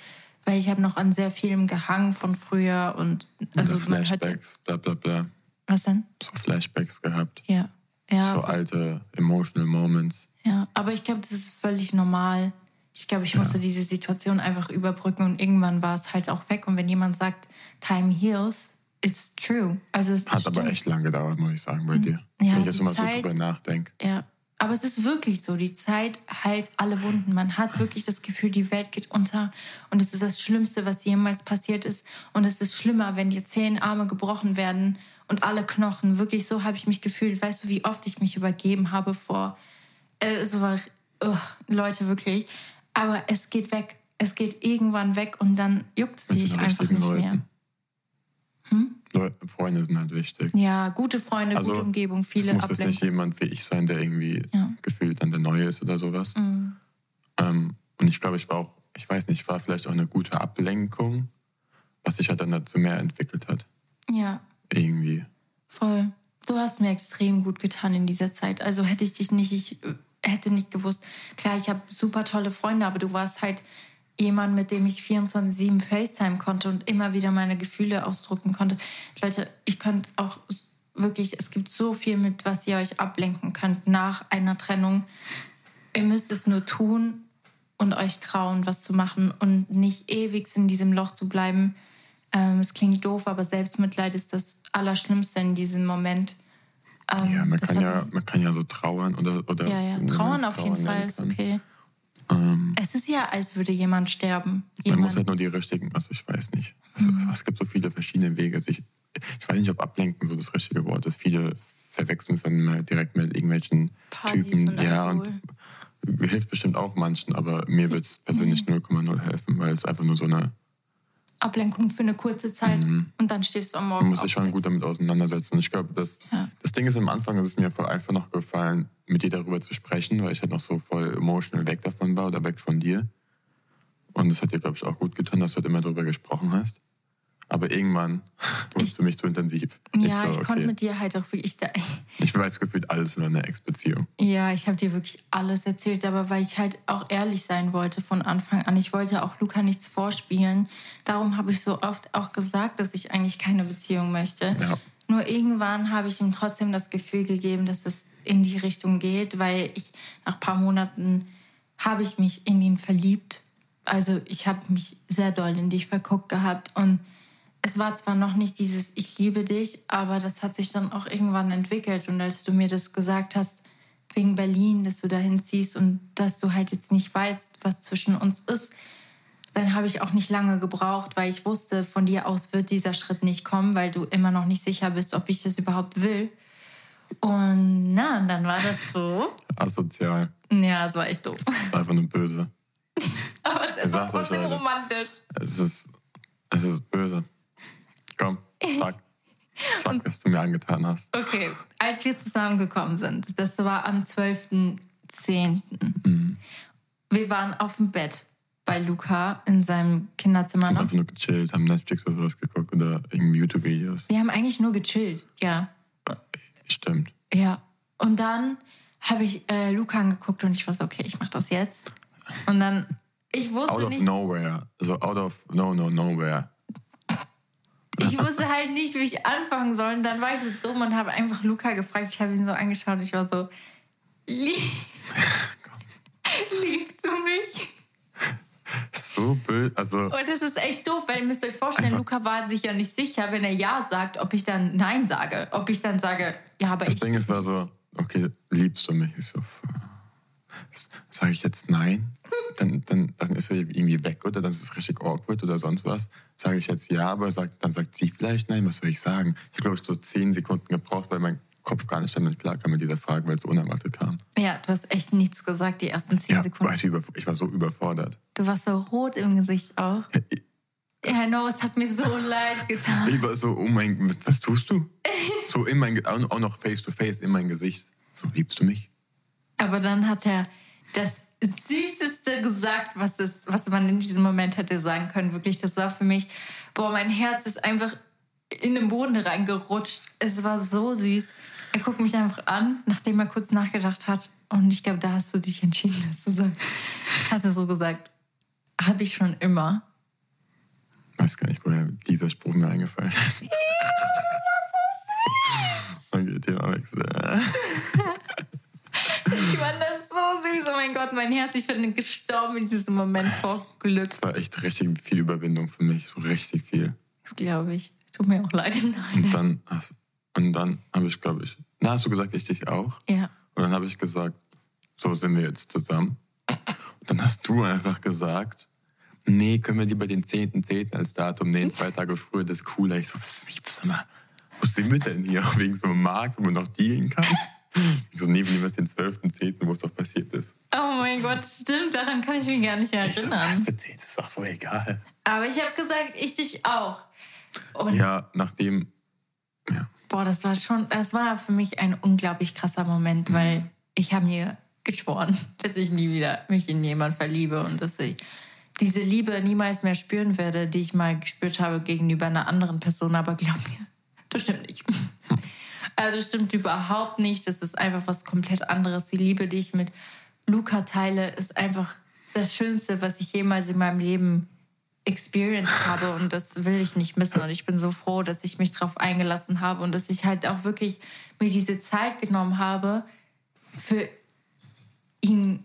weil ich habe noch an sehr vielem gehangen von früher und also Oder Flashbacks, bla bla bla. Was denn? So Flashbacks gehabt. Ja. ja so alte emotional Moments. Ja, aber ich glaube, das ist völlig normal. Ich glaube, ich musste ja. diese Situation einfach überbrücken und irgendwann war es halt auch weg. Und wenn jemand sagt, Time heals, it's true. Also es Hat aber echt lange gedauert, muss ich sagen, bei dir. Ja, wenn ich jetzt mal so drüber nachdenke. Ja, aber es ist wirklich so, die Zeit heilt alle Wunden. Man hat wirklich das Gefühl, die Welt geht unter und es ist das Schlimmste, was jemals passiert ist. Und es ist schlimmer, wenn dir zehn Arme gebrochen werden und alle Knochen. Wirklich so habe ich mich gefühlt. Weißt du, wie oft ich mich übergeben habe vor äh, so war, uh, Leute wirklich. Aber es geht weg. Es geht irgendwann weg und dann juckt es dich einfach nicht Leuten. mehr. Hm? Freunde sind halt wichtig. Ja, gute Freunde, also, gute Umgebung, viele Es muss jetzt nicht jemand wie ich sein, der irgendwie ja. gefühlt dann der Neue ist oder sowas. Mhm. Ähm, und ich glaube, ich war auch, ich weiß nicht, war vielleicht auch eine gute Ablenkung, was sich halt dann dazu mehr entwickelt hat. Ja. Irgendwie. Voll. Du hast mir extrem gut getan in dieser Zeit. Also hätte ich dich nicht, ich hätte nicht gewusst. Klar, ich habe super tolle Freunde, aber du warst halt jemand, mit dem ich 24-7 FaceTime konnte und immer wieder meine Gefühle ausdrücken konnte. Leute, ich könnte auch wirklich, es gibt so viel, mit was ihr euch ablenken könnt nach einer Trennung. Ihr müsst es nur tun und euch trauen, was zu machen und nicht ewig in diesem Loch zu bleiben. Ähm, es klingt doof, aber Selbstmitleid ist das Allerschlimmste in diesem Moment. Ähm, ja, man kann ja, man kann ja so trauern oder. oder ja, ja, trauern auf jeden Fall ist okay. Ähm, es ist ja, als würde jemand sterben. Jemand. Man muss halt nur die richtigen, also ich weiß nicht. Also, mhm. Es gibt so viele verschiedene Wege. ich, ich weiß nicht, ob ablenken so das richtige Wort ist. Viele verwechseln es dann direkt mit irgendwelchen Partys Typen. Und ja, und hilft bestimmt auch manchen, aber mir wird es persönlich 0,0 helfen, weil es einfach nur so eine Ablenkung für eine kurze Zeit mhm. und dann stehst du am Morgen. Man muss sich schon gut damit auseinandersetzen. Ich glaube, das, ja. das Ding ist, am Anfang ist es mir voll einfach noch gefallen, mit dir darüber zu sprechen, weil ich halt noch so voll emotional weg davon war oder weg von dir. Und es hat dir, glaube ich, auch gut getan, dass du halt immer darüber gesprochen hast. Aber irgendwann wurdest du mich zu intensiv. Ja, ich, so, ich konnte mit dir halt auch wirklich. Da, ich weiß gefühlt alles über eine Ex-Beziehung. Ja, ich habe dir wirklich alles erzählt, aber weil ich halt auch ehrlich sein wollte von Anfang an. Ich wollte auch Luca nichts vorspielen. Darum habe ich so oft auch gesagt, dass ich eigentlich keine Beziehung möchte. Ja. Nur irgendwann habe ich ihm trotzdem das Gefühl gegeben, dass es in die Richtung geht, weil ich nach ein paar Monaten habe ich mich in ihn verliebt. Also ich habe mich sehr doll in dich verguckt gehabt und es war zwar noch nicht dieses Ich liebe dich, aber das hat sich dann auch irgendwann entwickelt. Und als du mir das gesagt hast, wegen Berlin, dass du dahin ziehst und dass du halt jetzt nicht weißt, was zwischen uns ist, dann habe ich auch nicht lange gebraucht, weil ich wusste, von dir aus wird dieser Schritt nicht kommen, weil du immer noch nicht sicher bist, ob ich das überhaupt will. Und na, und dann war das so. Asozial. Ja, es war echt doof. Das ist einfach nur böse. aber es war trotzdem romantisch. Es ist, es ist böse. Komm, sag. Sag, was du mir angetan hast. Okay, als wir zusammengekommen sind, das war am 12.10. Mhm. Wir waren auf dem Bett bei Luca in seinem Kinderzimmer. Wir haben einfach nur gechillt, haben Netflix oder sowas geguckt oder irgendwie YouTube-Videos. Wir haben eigentlich nur gechillt, ja. Stimmt. Ja. Und dann habe ich äh, Luca angeguckt und ich war so, okay, ich mache das jetzt. Und dann, ich wusste out nicht... Out of nowhere. So out of no, no, nowhere ich wusste halt nicht, wie ich anfangen soll. Und dann war ich so dumm und habe einfach Luca gefragt. Ich habe ihn so angeschaut und ich war so, Lieb, liebst du mich? so böse. Also Und das ist echt doof, weil ihr müsst euch vorstellen, Luca war sich ja nicht sicher, wenn er Ja sagt, ob ich dann Nein sage. Ob ich dann sage, ja, aber das ich. Ding ist, war so, okay, liebst du mich? Ich so, sage ich jetzt nein? Dann, dann, dann ist er irgendwie weg oder dann ist es richtig awkward oder sonst was. Sage ich jetzt ja, aber sagt, dann sagt sie vielleicht nein, was soll ich sagen? Ich habe, glaube ich, so zehn Sekunden gebraucht, weil mein Kopf gar nicht damit klarkam mit dieser Frage, weil es so unerwartet kam. Ja, du hast echt nichts gesagt, die ersten zehn Ja, Sekunden. über- ich war so überfordert. Du warst so rot im Gesicht auch. Ich, Ja, no, es hat mir so leid getan. ich war so, oh mein Gott, was tust du? So in mein, auch noch face to face in mein Gesicht. So, liebst du mich? Aber dann hat er das Süßeste gesagt, was, es, was man in diesem Moment hätte sagen können. Wirklich, das war für mich, boah, mein Herz ist einfach in den Boden reingerutscht. Es war so süß. Er guckt mich einfach an, nachdem er kurz nachgedacht hat. Und ich glaube, da hast du dich entschieden, das zu sagen. Hat er so gesagt, habe ich schon immer. weiß gar nicht, woher dieser Spruch mir eingefallen ist. Okay, Themawechsel. Ich fand das so süß. Oh mein Gott, mein Herz, ich bin gestorben in diesem Moment vor Glück. Das war echt richtig viel Überwindung für mich, so richtig viel. Das glaube ich. Tut mir auch leid im Und Nachhinein. dann, hast- und dann habe ich, glaube ich, na, hast du gesagt, ich dich auch? Ja. Und dann habe ich gesagt, so sind wir jetzt zusammen. Und dann hast du einfach gesagt, nee, können wir lieber den 10.10. als Datum nehmen, zwei Tage früher, das ist cooler. Ich so, was, ich, sag mal, wo sind wir denn hier? Wegen so einem Markt, wo man noch dealen kann? So, wir nehmen jetzt den 12.10., wo es doch passiert ist. Oh mein Gott, stimmt, daran kann ich mich gar nicht Ich so, was erinnern. für 10, das ist doch so egal. Aber ich habe gesagt, ich dich auch. Und Ja, nachdem, ja, boah, das war schon, das war für mich ein unglaublich krasser Moment, weil ich habe mir geschworen, dass ich nie wieder mich in jemanden verliebe und dass ich diese Liebe niemals mehr spüren werde, die ich mal gespürt habe gegenüber einer anderen Person. Aber glaub mir, das stimmt nicht. Also stimmt überhaupt nicht. Das ist einfach was komplett anderes. Die Liebe, die ich mit Luca teile, ist einfach das Schönste, was ich jemals in meinem Leben experienced habe und das will ich nicht missen. Und ich bin so froh, dass ich mich darauf eingelassen habe und dass ich halt auch wirklich mir diese Zeit genommen habe, für ihn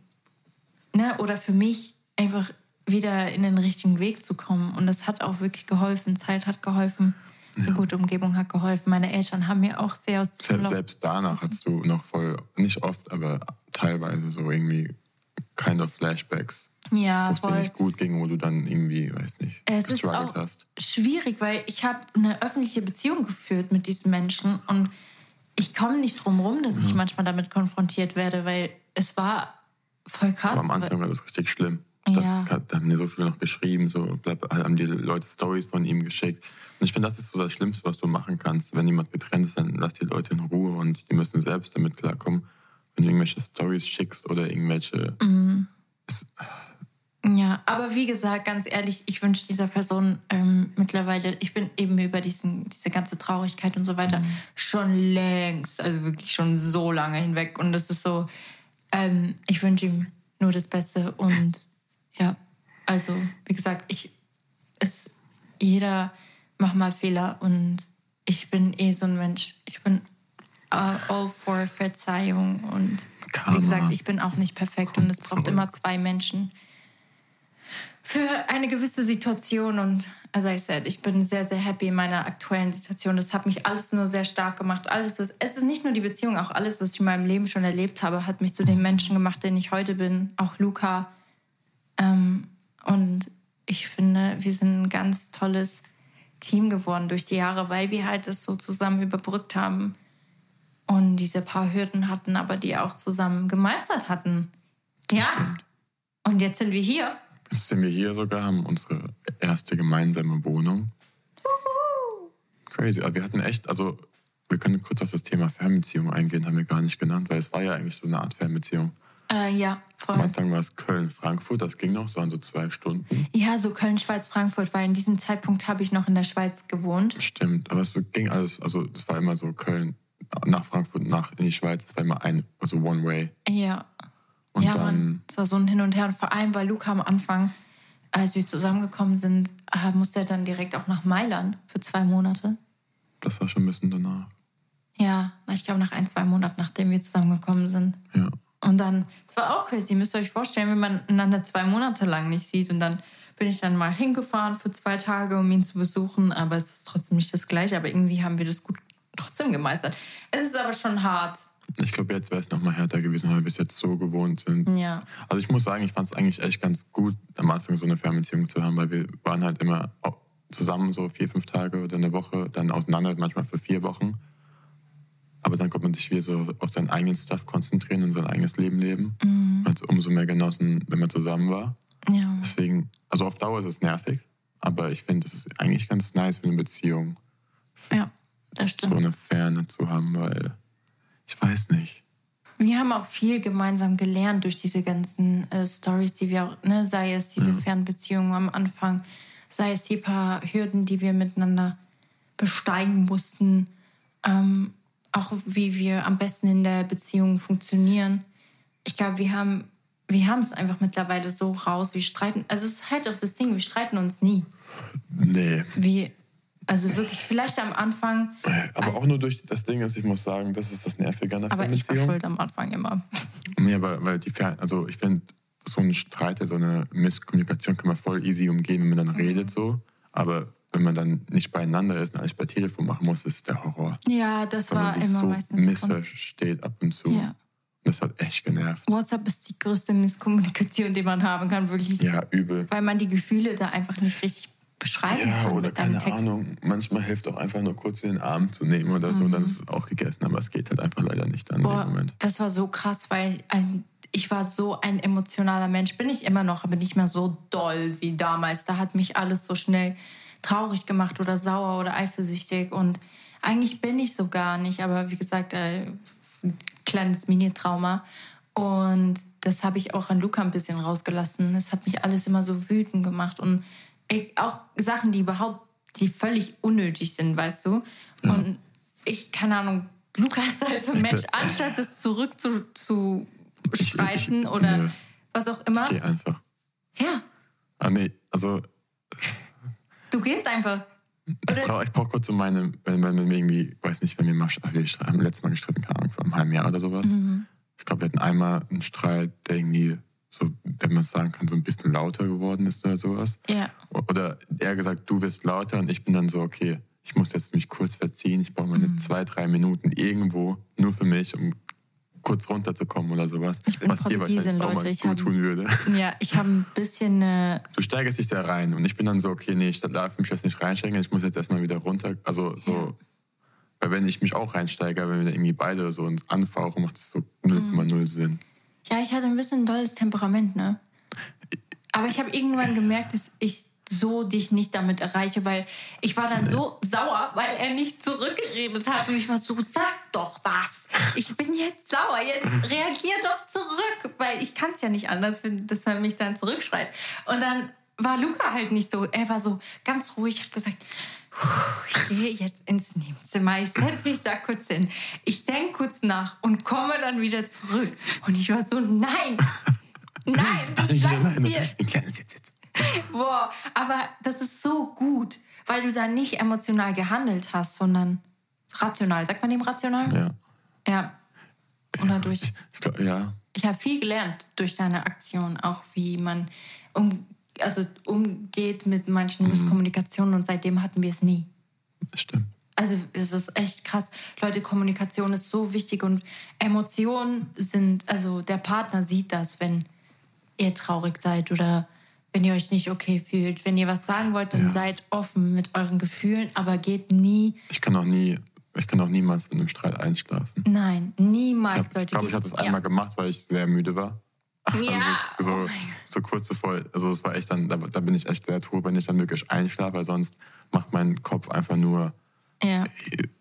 ne, oder für mich einfach wieder in den richtigen Weg zu kommen. Und das hat auch wirklich geholfen. Zeit hat geholfen. Eine gute Umgebung hat geholfen. Meine Eltern haben mir auch sehr aus selbst, selbst danach hast du noch voll, nicht oft, aber teilweise so irgendwie kind of Flashbacks, ja, wo es dir nicht gut ging, wo du dann irgendwie, weiß nicht, Es ist auch hast. schwierig, weil ich habe eine öffentliche Beziehung geführt mit diesen Menschen und ich komme nicht drum rum, dass Mhm. ich manchmal damit konfrontiert werde, weil es war voll krass. Aber am Anfang war das richtig schlimm. Das, Ja. Da haben mir so viele noch geschrieben, so haben die Leute Stories von ihm geschickt. Und ich finde, das ist so das Schlimmste, was du machen kannst. Wenn jemand getrennt ist, dann lass die Leute in Ruhe und die müssen selbst damit klarkommen. Wenn du irgendwelche Stories schickst oder irgendwelche. Mhm. Es- Ja, aber wie gesagt, ganz ehrlich, ich wünsche dieser Person ähm, mittlerweile, ich bin eben über diesen, diese ganze Traurigkeit und so weiter Mhm. schon längst, also wirklich schon so lange hinweg. Und das ist so, ähm, ich wünsche ihm nur das Beste. Und ja, also wie gesagt, ich, es, jeder macht mal Fehler und ich bin eh so ein Mensch. Ich bin all all for Verzeihung und Karma. wie gesagt, ich bin auch nicht perfekt und es braucht zurück. immer zwei Menschen für eine gewisse Situation und as I said, ich bin sehr, sehr happy in meiner aktuellen Situation. Das hat mich alles nur sehr stark gemacht. Alles, das, es ist nicht nur die Beziehung, auch alles, was ich in meinem Leben schon erlebt habe, hat mich zu dem Menschen gemacht, den ich heute bin. Auch Luca. Ähm, und ich finde, wir sind ein ganz tolles Team geworden durch die Jahre, weil wir halt das so zusammen überbrückt haben und diese paar Hürden hatten, aber die auch zusammen gemeistert hatten. Ja. stimmt. Und jetzt sind wir hier. Jetzt sind wir hier sogar, haben unsere erste gemeinsame Wohnung. Crazy. Aber wir hatten echt, also wir können kurz auf das Thema Fernbeziehung eingehen, haben wir gar nicht genannt, weil es war ja eigentlich so eine Art Fernbeziehung. Äh, ja, Am voll. Anfang war es Köln, Frankfurt, das ging noch, es waren so zwei Stunden. Ja, so Köln, Schweiz, Frankfurt, weil in diesem Zeitpunkt habe ich noch in der Schweiz gewohnt. Stimmt, aber es ging alles, also es war immer so Köln nach Frankfurt, nach in die Schweiz, es war immer ein, also one way. Ja. Und ja, dann, Mann. Es war so ein Hin und Her. Und vor allem, weil Luca am Anfang, als wir zusammengekommen sind, äh, musste er dann direkt auch nach Mailand für zwei Monate. das war schon ein bisschen danach. Ja, ich glaube nach ein, zwei Monaten, nachdem wir zusammengekommen sind. Ja. Und dann, es war auch crazy, ihr müsst euch vorstellen, wenn man einander zwei Monate lang nicht sieht und dann bin ich dann mal hingefahren für zwei Tage, um ihn zu besuchen. Aber es ist trotzdem nicht das Gleiche. Aber irgendwie haben wir das gut trotzdem gemeistert. Es ist aber schon hart. Ich glaube, jetzt wäre es noch mal härter gewesen, weil wir es jetzt so gewohnt sind. Ja. Also ich muss sagen, ich fand es eigentlich echt ganz gut, am Anfang so eine Fernbeziehung zu haben, weil wir waren halt immer zusammen so vier, fünf Tage oder eine Woche, dann auseinander, manchmal für vier Wochen. Aber dann konnte man sich wieder so auf seinen eigenen Stuff konzentrieren und sein eigenes Leben leben. Mhm. Also umso mehr genossen, wenn man zusammen war. Ja. Deswegen, also auf Dauer ist es nervig, aber ich finde, es ist eigentlich ganz nice für eine Beziehung. Ja, das stimmt. So eine Ferne zu haben, weil ich weiß nicht. Wir haben auch viel gemeinsam gelernt durch diese ganzen äh, Stories, die wir auch, ne, sei es diese ja. Fernbeziehungen am Anfang, sei es die paar Hürden, die wir miteinander besteigen mussten, ähm, auch wie wir am besten in der Beziehung funktionieren. Ich glaube, wir haben wir haben es einfach mittlerweile so raus, wir streiten. Also es ist halt auch das Ding, wir streiten uns nie. Nee. Wir, also wirklich, vielleicht am Anfang. Aber auch nur durch das Ding ist, ich muss sagen, das ist das Nervige an der Aber ich war schuld am Anfang immer. Nee, aber weil die Fern also ich finde, so ein Streit, so eine Misskommunikation kann man voll easy umgehen, wenn man dann mhm. redet so. Aber wenn man dann nicht beieinander ist und alles bei Telefon machen muss, ist der Horror. Ja, das weil war immer so meistens. Missversteht ab und zu. Ja. Das hat echt genervt. WhatsApp ist die größte Misskommunikation, die man haben kann, wirklich. Ja, übel. Weil man die Gefühle da einfach nicht richtig beschreiben ja, kann. oder keine Text. Ahnung. Manchmal hilft auch einfach nur kurz in den Arm zu nehmen oder mhm. so, dann ist es auch gegessen. Aber es geht halt einfach leider nicht dann Boah, dem Moment. Das war so krass, weil ein, ich war so ein emotionaler Mensch. Bin ich immer noch, aber nicht mehr so doll wie damals. Da hat mich alles so schnell traurig gemacht oder sauer oder eifersüchtig. Und eigentlich bin ich so gar nicht. Aber wie gesagt, äh, kleines Mini-Trauma. Und das habe ich auch an Luca ein bisschen rausgelassen. Es hat mich alles immer so wütend gemacht. Und ich, auch Sachen, die überhaupt, die völlig unnötig sind, weißt du. Ja. Und ich, keine Ahnung, Luca ist halt so ein Mensch, anstatt das zurück zu, zu streiten oder nö. was auch immer. Ich gehe einfach. Ja. Ah, nee, also. Du gehst einfach. Ich brauche brauch kurz so meine, wenn, wenn, wenn wir irgendwie, weiß nicht, wenn wir mal, also wir haben letztes Mal gestritten, keine Ahnung, vor einem halben Jahr oder sowas. Mhm. Ich glaube, wir hatten einmal einen Streit, der irgendwie so, wenn man es sagen kann, so ein bisschen lauter geworden ist oder sowas. Ja. Oder eher gesagt, du wirst lauter und ich bin dann so, okay, ich muss jetzt mich kurz verziehen, ich brauche meine mhm. zwei, drei Minuten irgendwo nur für mich, um kurz runterzukommen oder sowas. Ich bin was Portugiesin, dir Leute. Ich gut hab, tun würde. Ja, ich habe ein bisschen. Äh du steigerst dich da rein und ich bin dann so, okay, nee, ich darf mich jetzt nicht reinsteigen, ich muss jetzt erstmal wieder runter. Also so. Ja. Weil wenn ich mich auch reinsteige, wenn wir irgendwie beide so uns anfauchen, macht das so 0,0 mhm. Sinn. Ja, ich hatte ein bisschen ein dolles Temperament, ne? Aber ich habe irgendwann gemerkt, dass ich so dich nicht damit erreiche, weil ich war dann so sauer, weil er nicht zurückgeredet hat und ich war so, sag doch was. Ich bin jetzt sauer, jetzt reagier doch zurück, weil ich kann es ja nicht anders, dass man mich dann zurückschreit. Und dann war Luca halt nicht so, er war so ganz ruhig, hat gesagt, ich gehe jetzt ins Nebenzimmer, ich setze mich da kurz hin, ich denke kurz nach und komme dann wieder zurück. Und ich war so, nein, nein, Lass mich nicht alleine. Klein ist jetzt jetzt? Boah, aber das ist so gut, weil du da nicht emotional gehandelt hast, sondern rational. Sagt man dem rational? Ja. Ja. Und dadurch. Ich, ich glaub, ja. Ich habe viel gelernt durch deine Aktion, auch wie man um, also umgeht mit manchen mhm. Misskommunikationen und seitdem hatten wir es nie. Das stimmt. Also es ist echt krass. Leute, Kommunikation ist so wichtig und Emotionen sind, also der Partner sieht das, wenn ihr traurig seid oder wenn ihr euch nicht okay fühlt. Wenn ihr was sagen wollt, dann ja. seid offen mit euren Gefühlen, aber geht nie. Ich kann auch nie, ich kann auch niemals mit einem Streit einschlafen. Nein, niemals ich hab, Ich glaube, ich habe das einmal gemacht, weil ich sehr müde war. Ja. Also, so, oh so kurz bevor, also es war echt dann, da, da, bin ich echt sehr tot, wenn ich dann wirklich einschlafe, weil sonst macht mein Kopf einfach nur, ja.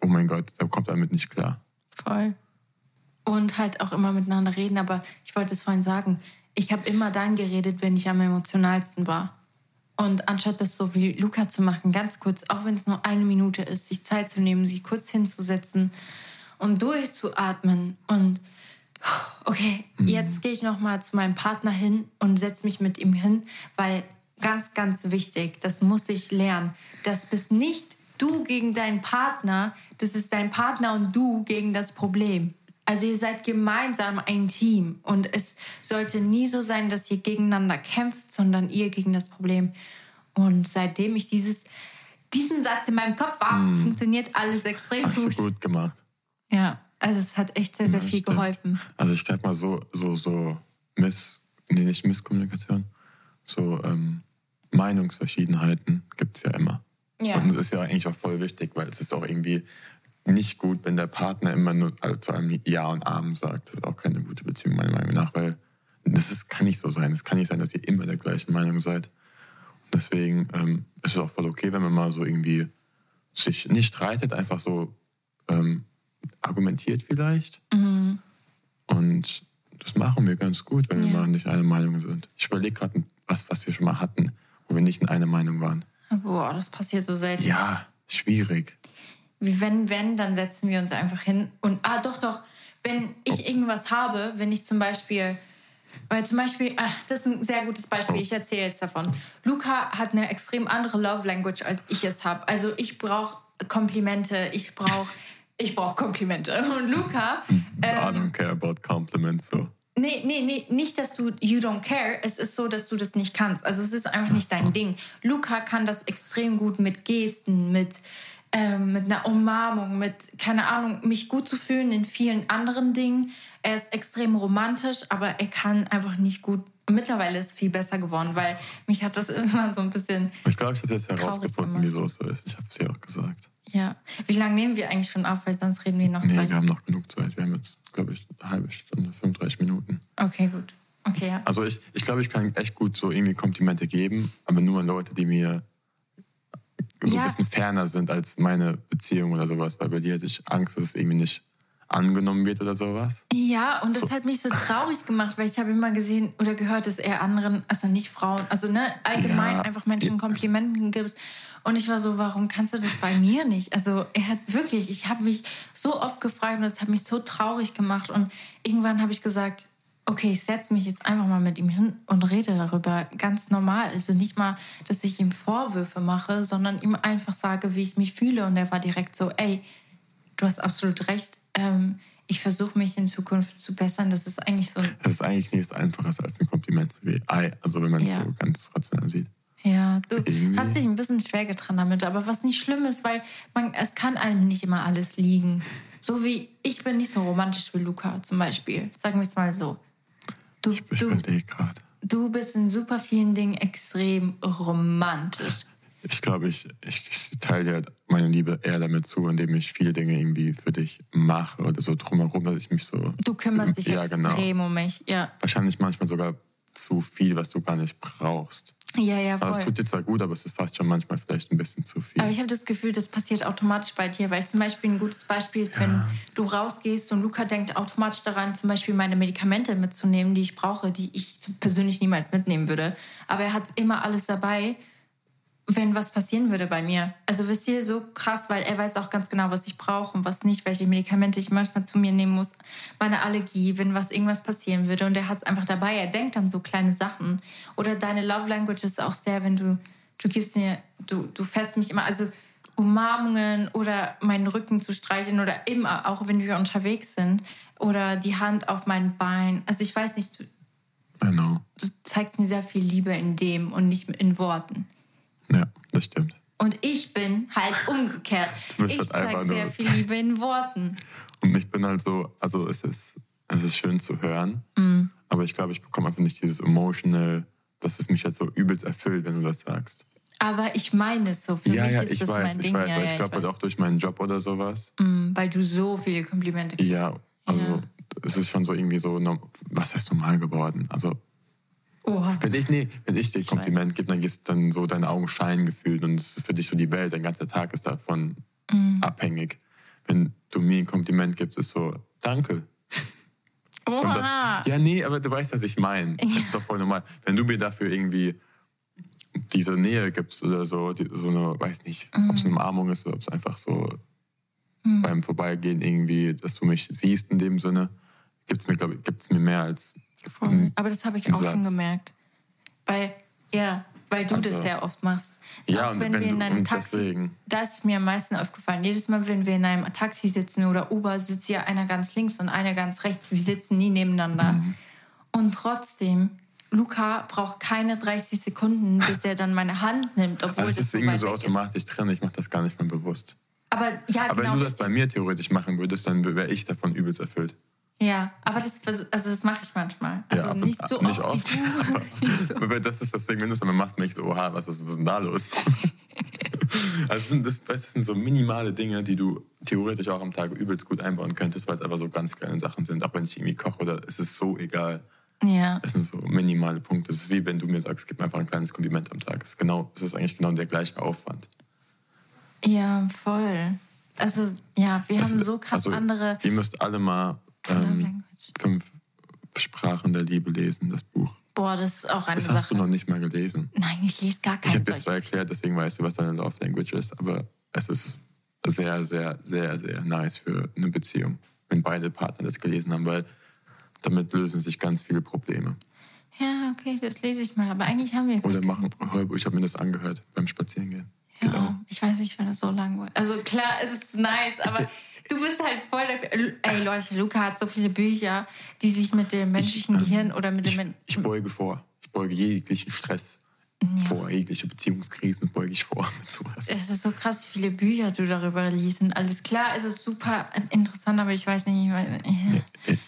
oh mein Gott, da kommt damit nicht klar. Voll. Und halt auch immer miteinander reden, aber ich wollte es vorhin sagen, ich habe immer dann geredet, wenn ich am emotionalsten war. Und anstatt das so wie Luca zu machen, ganz kurz, auch wenn es nur eine Minute ist, sich Zeit zu nehmen, sich kurz hinzusetzen und durchzuatmen und okay, mhm. jetzt gehe ich noch mal zu meinem Partner hin und setze mich mit ihm hin, weil ganz, ganz wichtig, das muss ich lernen, das bist nicht du gegen deinen Partner, das ist dein Partner und du gegen das Problem. Also ihr seid gemeinsam ein Team und es sollte nie so sein, dass ihr gegeneinander kämpft, sondern ihr gegen das Problem. Und seitdem ich dieses, diesen Satz in meinem Kopf habe, mm. funktioniert alles extrem Hast gut. Du gut gemacht. Ja, also es hat echt sehr, sehr ja, viel stimmt. geholfen. Also ich glaube mal so, so, so Miss, nee, nicht Misskommunikation, so ähm, Meinungsverschiedenheiten gibt es ja immer. Ja. Und es ist ja eigentlich auch voll wichtig, weil es ist auch irgendwie nicht gut, wenn der Partner immer nur zu einem Ja und Amen sagt. Das ist auch keine gute Beziehung, meiner Meinung nach, weil das ist, kann nicht so sein. Es kann nicht sein, dass ihr immer der gleichen Meinung seid. Und deswegen ähm, ist es auch voll okay, wenn man mal so irgendwie sich nicht streitet, einfach so ähm, argumentiert vielleicht. Mhm. Und das machen wir ganz gut, wenn ja. wir mal nicht einer Meinung sind. Ich überlege gerade, was, was wir schon mal hatten, wo wir nicht in einer Meinung waren. Boah, das passiert so selten. Ja, schwierig. Wie wenn, wenn, dann setzen wir uns einfach hin und, ah, doch, doch, wenn ich oh. irgendwas habe, wenn ich zum Beispiel, weil zum Beispiel, ach, das ist ein sehr gutes Beispiel, oh. ich erzähle jetzt davon. Luca hat eine extrem andere Love Language, als ich es habe. Also ich brauche Komplimente, ich brauche ich brauche Komplimente. Und Luca. Ähm, I don't care about compliments, so. Nee, nee, nee, nicht, dass du you don't care. Es ist so, dass du das nicht kannst. Also es ist einfach nicht dein Ding. Luca kann das extrem gut mit Gesten, mit, ähm, mit einer Umarmung, mit, keine Ahnung, mich gut zu fühlen in vielen anderen Dingen. Er ist extrem romantisch, aber er kann einfach nicht gut. Mittlerweile ist es viel besser geworden, weil mich hat das immer so ein bisschen. Ich glaube, ich habe jetzt herausgefunden, wieso es so ist. Ich habe es ja auch gesagt. Ja. Wie lange nehmen wir eigentlich schon auf? Weil sonst reden wir noch Nee, drei. wir haben noch genug Zeit. Wir haben jetzt, glaube ich, eine halbe Stunde, 35 Minuten. Okay, gut. Okay, ja. Also ich, ich glaube, ich kann echt gut so irgendwie Komplimente geben, aber nur an Leute, die mir so ja. ein bisschen ferner sind als meine Beziehung oder sowas. Weil bei dir hätte ich Angst, dass es irgendwie nicht angenommen wird oder sowas. Ja, und das so. hat mich so traurig gemacht, weil ich habe immer gesehen oder gehört, dass er anderen, also nicht Frauen, also ne, allgemein ja. einfach Menschen Komplimenten gibt. Und ich war so, warum kannst du das bei mir nicht? Also er hat wirklich, ich habe mich so oft gefragt und es hat mich so traurig gemacht. Und irgendwann habe ich gesagt, okay, ich setze mich jetzt einfach mal mit ihm hin und rede darüber. Ganz normal. Also nicht mal, dass ich ihm Vorwürfe mache, sondern ihm einfach sage, wie ich mich fühle. Und er war direkt so, ey, du hast absolut recht. Ähm, ich versuche mich in Zukunft zu bessern. Das ist eigentlich so. Das ist eigentlich nichts Einfaches als ein Kompliment zu geben. Also wenn man es ja. so ganz rational sieht. Ja, du Irgendwie. hast dich ein bisschen schwer getan damit, aber was nicht schlimm ist, weil man, es kann einem nicht immer alles liegen. So wie ich bin nicht so romantisch wie Luca zum Beispiel. Sagen wir es mal so. Du, ich du, gerade. Du bist in super vielen Dingen extrem romantisch. Ich glaube, ich, ich teile ja meine Liebe eher damit zu, indem ich viele Dinge irgendwie für dich mache oder so drumherum, dass ich mich so. Du kümmerst dich ja, genau. extrem genau. um mich, ja. Wahrscheinlich manchmal sogar zu viel, was du gar nicht brauchst. Ja, ja, voll. Aber es tut dir zwar gut, aber es ist fast schon manchmal vielleicht ein bisschen zu viel. Aber ich habe das Gefühl, das passiert automatisch bei dir, weil zum Beispiel ein gutes Beispiel ist, ja. wenn du rausgehst und Luca denkt automatisch daran, zum Beispiel meine Medikamente mitzunehmen, die ich brauche, die ich persönlich niemals mitnehmen würde. Aber er hat immer alles dabei wenn was passieren würde bei mir. Also wisst ihr, so krass, weil er weiß auch ganz genau, was ich brauche und was nicht, welche Medikamente ich manchmal zu mir nehmen muss, meine Allergie, wenn was irgendwas passieren würde. Und er hat es einfach dabei. Er denkt an so kleine Sachen. Oder deine Love Language ist auch sehr, wenn du, du gibst mir, du, du fässt mich immer, also Umarmungen oder meinen Rücken zu streicheln oder immer, auch wenn wir unterwegs sind. Oder die Hand auf mein Bein. Also ich weiß nicht, du, du zeigst mir sehr viel Liebe in dem und nicht in Worten. Ja, das stimmt. Und ich bin halt umgekehrt. Du bist ich halt zeige sehr viel Liebe in Worten. Und ich bin halt so, also es ist, es ist schön zu hören, mm. aber ich glaube, ich bekomme einfach nicht dieses emotional, dass es mich halt so übelst erfüllt, wenn du das sagst. Aber ich meine es so. Für ja, mich ja, ist ich das weiß, mein ich Ding. weiß, ja, weil ja, ich glaube halt auch durch meinen Job oder sowas. Mm, weil du so viele Komplimente kriegst. Ja, also ja. es ist schon so irgendwie so, was heißt normal geworden? Also Oha. Wenn ich, nee, wenn ich dir ich Kompliment gebe, dann gehst dann so deine Augen scheinen gefühlt und es ist für dich so die Welt, dein ganzer Tag ist davon mm. abhängig. Wenn du mir ein Kompliment gibst, ist so, danke. Oha. Das, ja, nee, aber du weißt, was ich meine. Ja. Das ist doch voll normal. Wenn du mir dafür irgendwie diese Nähe gibst oder so, die, so eine, weiß nicht, mm. ob es eine Umarmung ist oder ob es einfach so mm. beim Vorbeigehen irgendwie, dass du mich siehst in dem Sinne, gibt es mir, glaube ich, gibt's mir mehr als Voll. Aber das habe ich auch Satz. schon gemerkt. Weil, ja, weil du also, das sehr oft machst. Ja, auch wenn, wenn wir in einem Taxi, deswegen. da ist mir am meisten aufgefallen. Jedes Mal, wenn wir in einem Taxi sitzen oder Uber, sitzt ja einer ganz links und einer ganz rechts. Wir sitzen nie nebeneinander. Mhm. Und trotzdem, Luca braucht keine 30 Sekunden, bis er dann meine Hand nimmt, obwohl also das ist irgendwie so automatisch drin. Ich mache das gar nicht mehr bewusst. Aber ja, Aber genau. wenn du das bei mir theoretisch machen würdest, dann wäre ich davon übelst erfüllt. Ja, aber das, also das mache ich manchmal. Also ja, nicht so nicht oft. oft. aber das ist das Ding, wenn du es dann machst, ich so, oha, was ist, was ist denn da los? also das, das sind so minimale Dinge, die du theoretisch auch am Tag übelst gut einbauen könntest, weil es einfach so ganz kleine Sachen sind. Auch wenn ich irgendwie koche oder es ist so egal. Ja. Es sind so minimale Punkte. Es ist wie wenn du mir sagst, gib mir einfach ein kleines Kompliment am Tag. Es ist, genau, es ist eigentlich genau der gleiche Aufwand. Ja, voll. Also ja, wir also, haben so krass also, andere. Ihr müsst alle mal ähm, fünf Sprachen der Liebe lesen, das Buch. Boah, das ist auch eine das Sache. Das hast du noch nicht mal gelesen. Nein, ich lese gar kein Ich habe jetzt zwar erklärt, deswegen weißt du, was deine Love Language ist, aber es ist sehr, sehr, sehr, sehr nice für eine Beziehung, wenn beide Partner das gelesen haben, weil damit lösen sich ganz viele Probleme. Ja, okay, das lese ich mal, aber eigentlich haben wir. Oder machen, ich habe mir das angehört beim Spazierengehen. Ja, genau. ich weiß nicht, wenn das so lang Also klar, es ist nice, aber du bist halt voll dafür. Ey Leute, Luca hat so viele Bücher, die sich mit dem menschlichen ich, Gehirn oder mit dem... Ich, ich beuge vor. Ich beuge jeglichen Stress ja. vor. Jegliche Beziehungskrisen beuge ich vor mit sowas. Es ist so krass, wie viele Bücher du darüber liest und alles. Klar, es ist super interessant, aber ich weiß nicht... Ich, weiß, ich,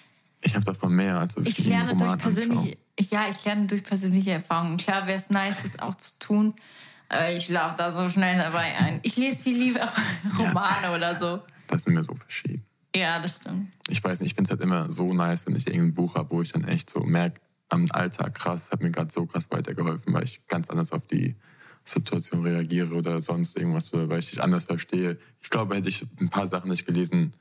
ich habe davon mehr, als ich, ich lerne durch persönliche... Ja, ich lerne durch persönliche Erfahrungen. Klar wäre es nice, das auch zu tun. Aber ich schlafe da so schnell dabei ein. Ich lese viel lieber Romane ja. oder so. Das sind mir so verschieden. Ja, das stimmt. Ich weiß nicht, ich finde es halt immer so nice, wenn ich irgendein Buch habe, wo ich dann echt so merke, am Alltag krass, hat mir gerade so krass weitergeholfen, weil ich ganz anders auf die Situation reagiere oder sonst irgendwas, oder weil ich dich anders verstehe. Ich glaube, hätte ich ein paar Sachen nicht gelesen,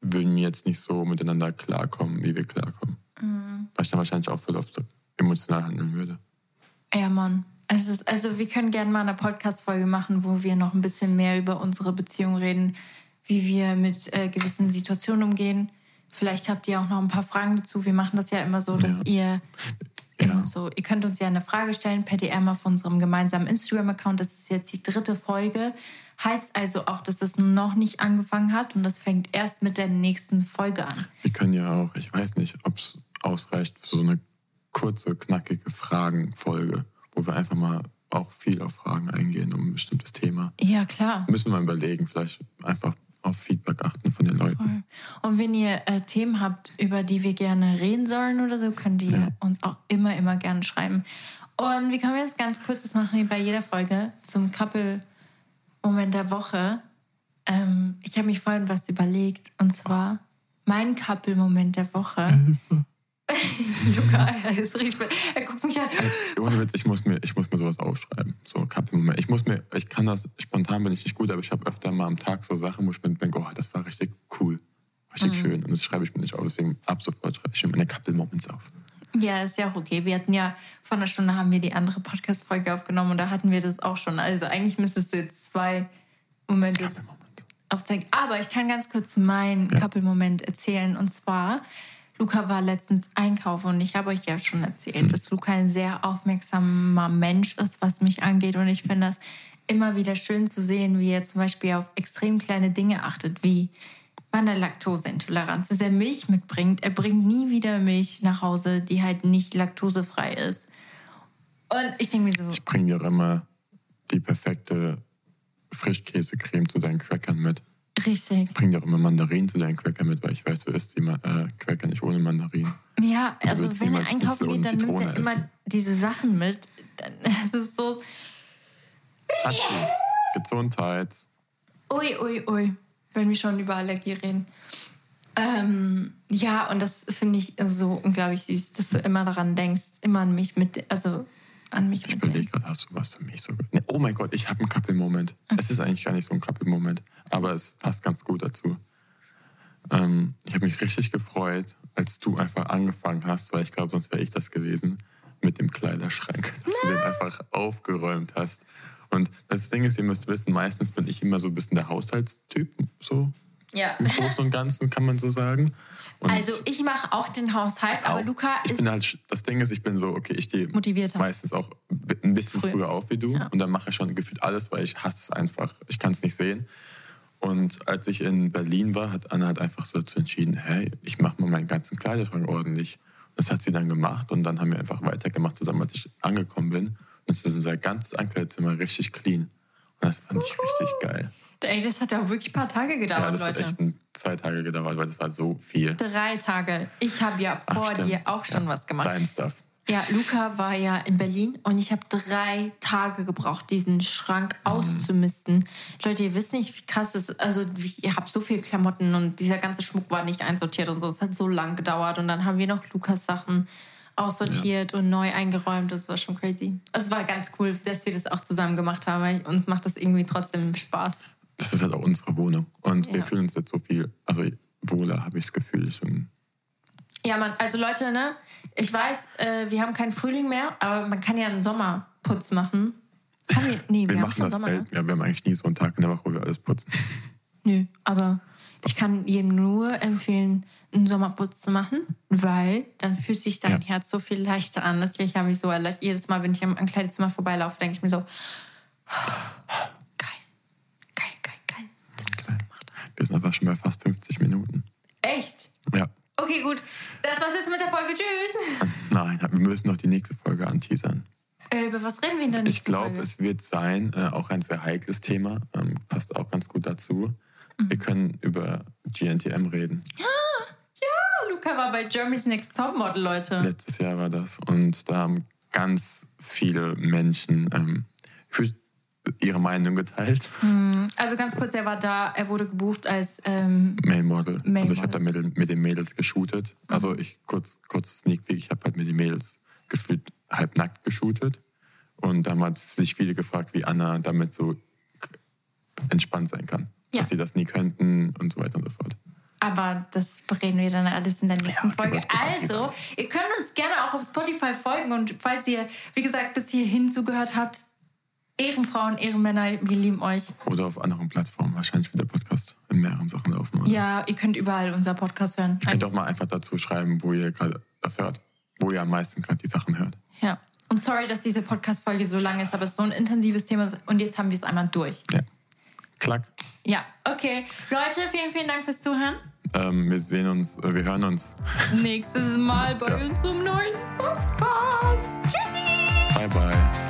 würden wir jetzt nicht so miteinander klarkommen, wie wir klarkommen. Mhm. Weil ich dann wahrscheinlich auch voll oft emotional handeln würde. Ja, Mann. Ist, also wir können gerne mal eine Podcast-Folge machen, wo wir noch ein bisschen mehr über unsere Beziehung reden, wie wir mit äh, gewissen Situationen umgehen. Vielleicht habt ihr auch noch ein paar Fragen dazu. Wir machen das ja immer so, dass ja. ihr ja. so, ihr könnt uns ja eine Frage stellen per DM auf unserem gemeinsamen Instagram-Account. Das ist jetzt die dritte Folge. Heißt also auch, dass das noch nicht angefangen hat und das fängt erst mit der nächsten Folge an. Wir können ja auch, ich weiß nicht, ob es ausreicht für so eine kurze, knackige Fragenfolge wo wir einfach mal auch viel auf Fragen eingehen um ein bestimmtes Thema. Ja, klar. Müssen wir überlegen, vielleicht einfach auf Feedback achten von den Leuten. Voll. Und wenn ihr äh, Themen habt, über die wir gerne reden sollen oder so, könnt ihr ja. uns auch immer, immer gerne schreiben. Und wie können wir das ganz kurz, das machen wir bei jeder Folge, zum Couple-Moment der Woche. Ähm, ich habe mich vorhin was überlegt, und zwar mein Couple-Moment der Woche. Hilfe. Luca, er ist richtig. Er guckt mich an. Ohne Witz, ich muss mir, ich muss mir sowas aufschreiben. So Moment. Ich muss mir, ich kann das, spontan bin ich nicht gut, aber ich habe öfter mal am Tag so Sachen, wo ich mir denke, oh, das war richtig cool. Richtig mhm. schön. Und das schreibe ich mir nicht auf. Deswegen ab sofort schreibe ich mir meine Couple Moments auf. Ja, ist ja auch okay. Wir hatten ja vor einer Stunde haben wir die andere Podcast-Folge aufgenommen und da hatten wir das auch schon. Also eigentlich müsstest du jetzt zwei Momente aufzeigen. Aber ich kann ganz kurz meinen ja. Couple-Moment erzählen. Und zwar Luca war letztens einkaufen und ich habe euch ja schon erzählt, mhm. dass Luca ein sehr aufmerksamer Mensch ist, was mich angeht. Und ich finde das immer wieder schön zu sehen, wie er zum Beispiel auf extrem kleine Dinge achtet, wie meine Laktoseintoleranz, dass er Milch mitbringt. Er bringt nie wieder Milch nach Hause, die halt nicht laktosefrei ist. Und ich denke mir so. Ich bringe dir immer die perfekte Frischkäsecreme zu deinen Crackern mit. Richtig. Bring dir auch immer Mandarinen zu deinen Cracker mit, weil ich weiß, du isst die äh, Cracker nicht ohne Mandarinen. Ja, also wenn er einkaufen geht, dann nimmt er immer diese Sachen mit. Dann ist es so. Hatschi. Gesundheit. Ui, ui, ui. Wenn wir schon über Allergie reden. Ähm, ja, und das finde ich so unglaublich süß, dass du immer daran denkst, immer an mich mit, also an mich Ich überlege gerade, hast du was für mich so? Nee, oh mein Gott, ich habe einen Couple-Moment. Okay. Es ist eigentlich gar nicht so ein Couple-Moment, aber es passt ganz gut dazu. Ähm, ich habe mich richtig gefreut, als du einfach angefangen hast, weil ich glaube, sonst wäre ich das gewesen, mit dem Kleiderschrank, dass du den einfach aufgeräumt hast. Und das Ding ist, ihr müsst wissen, meistens bin ich immer so ein bisschen der Haushaltstyp, so Ja. Im Großen und Ganzen kann man so sagen. Und Also ich mache auch den Haushalt, aber auch. Luca ich ist bin halt, das Ding ist, ich bin so, okay, ich stehe meistens auch ein bisschen Früher. früher auf wie du Ja. und dann mache ich schon gefühlt alles, weil ich hasse es einfach. Ich kann es nicht sehen. Und als ich in Berlin war, hat Anna halt einfach so dazu entschieden, hey, ich mache mal meinen ganzen Kleiderschrank ordentlich. Das hat sie dann gemacht und dann haben wir einfach weitergemacht zusammen, als ich angekommen bin. Und jetzt ist unser ganzes Ankleidezimmer richtig clean. Und das fand ich richtig geil. Ey, das hat ja wirklich ein paar Tage gedauert, Ja, das Leute. hat echt ein, zwei Tage gedauert, weil das war so viel. Drei Tage. Ich habe ja Ach, vor stimmt. dir auch schon was gemacht. Dein Stuff. Ja, Luca war ja in Berlin und ich habe drei Tage gebraucht, diesen Schrank Mhm. auszumisten. Leute, ihr wisst nicht, wie krass es ist. Also, ihr habt so viele Klamotten und dieser ganze Schmuck war nicht einsortiert und so. Es hat so lang gedauert und dann haben wir noch Lukas Sachen aussortiert und neu eingeräumt. Das war schon crazy. Es war ganz cool, dass wir das auch zusammen gemacht haben, weil uns macht das irgendwie trotzdem Spaß. Das ist halt auch unsere Wohnung. Und Ja. wir fühlen uns jetzt so viel, also wohler, habe ich das Gefühl. Ich, Ja, Mann, also Leute, ne, ich weiß, äh, wir haben keinen Frühling mehr, aber man kann ja einen Sommerputz machen. Haben wir? Nee, wir, wir machen das Sommer. Ne? selten. Ja, wir haben eigentlich nie so einen Tag in der Woche, wo wir alles putzen. Nö, aber ich kann jedem nur empfehlen, einen Sommerputz zu machen, weil dann fühlt sich dein Ja. Herz so viel leichter an. Das ich habe mich so erleichtert. Jedes Mal, wenn ich am Kleidezimmer vorbeilaufe, denke ich mir so, geil, geil, geil, geil, dass wir das gemacht haben. Wir sind einfach schon bei fast 50 Minuten. Echt? Ja. Okay, gut. Das war's jetzt mit der Folge. Tschüss. Nein, wir müssen noch die nächste Folge anteasern. Äh, über was reden wir denn? Ich glaube, es wird sein, äh, auch ein sehr heikles Thema, ähm, passt auch ganz gut dazu. Mhm. Wir können über GNTM reden. Luca war bei Germany's Next Topmodel, Leute. Letztes Jahr war das. Und da haben ganz viele Menschen ähm, für ihre Meinung geteilt. Also ganz kurz, er war da, er wurde gebucht als ähm, Male Model. Male also ich habe da mit, mit den Mädels geshootet. Also ich kurz, kurz Sneak Peek, ich habe halt mit den Mädels gefühlt halbnackt geshootet. Und da haben halt sich viele gefragt, wie Anna damit so entspannt sein kann. Ja. Dass sie das nie könnten und so weiter und so fort. Aber das bereden wir dann alles in der nächsten Ja, Folge. Also, ihr könnt uns gerne auch auf Spotify folgen und falls ihr, wie gesagt, bis hierhin zugehört habt, Ehrenfrauen, Ehrenmänner, wir lieben euch. Oder auf anderen Plattformen. Wahrscheinlich wird der Podcast in mehreren Sachen laufen. Oder? Ja, ihr könnt überall unser Podcast hören. Ihr könnt auch mal einfach dazu schreiben, wo ihr gerade das hört. Wo ihr am meisten gerade die Sachen hört. Ja. Und sorry, dass diese Podcast-Folge so lang ist, aber es ist so ein intensives Thema und jetzt haben wir es einmal durch. Ja. Klack. Ja, okay. Leute, vielen, vielen Dank fürs Zuhören. Ähm, wir sehen uns, äh, wir hören uns. Nächstes Mal bei Ja. uns im neuen Podcast. Tschüssi! Bye, bye.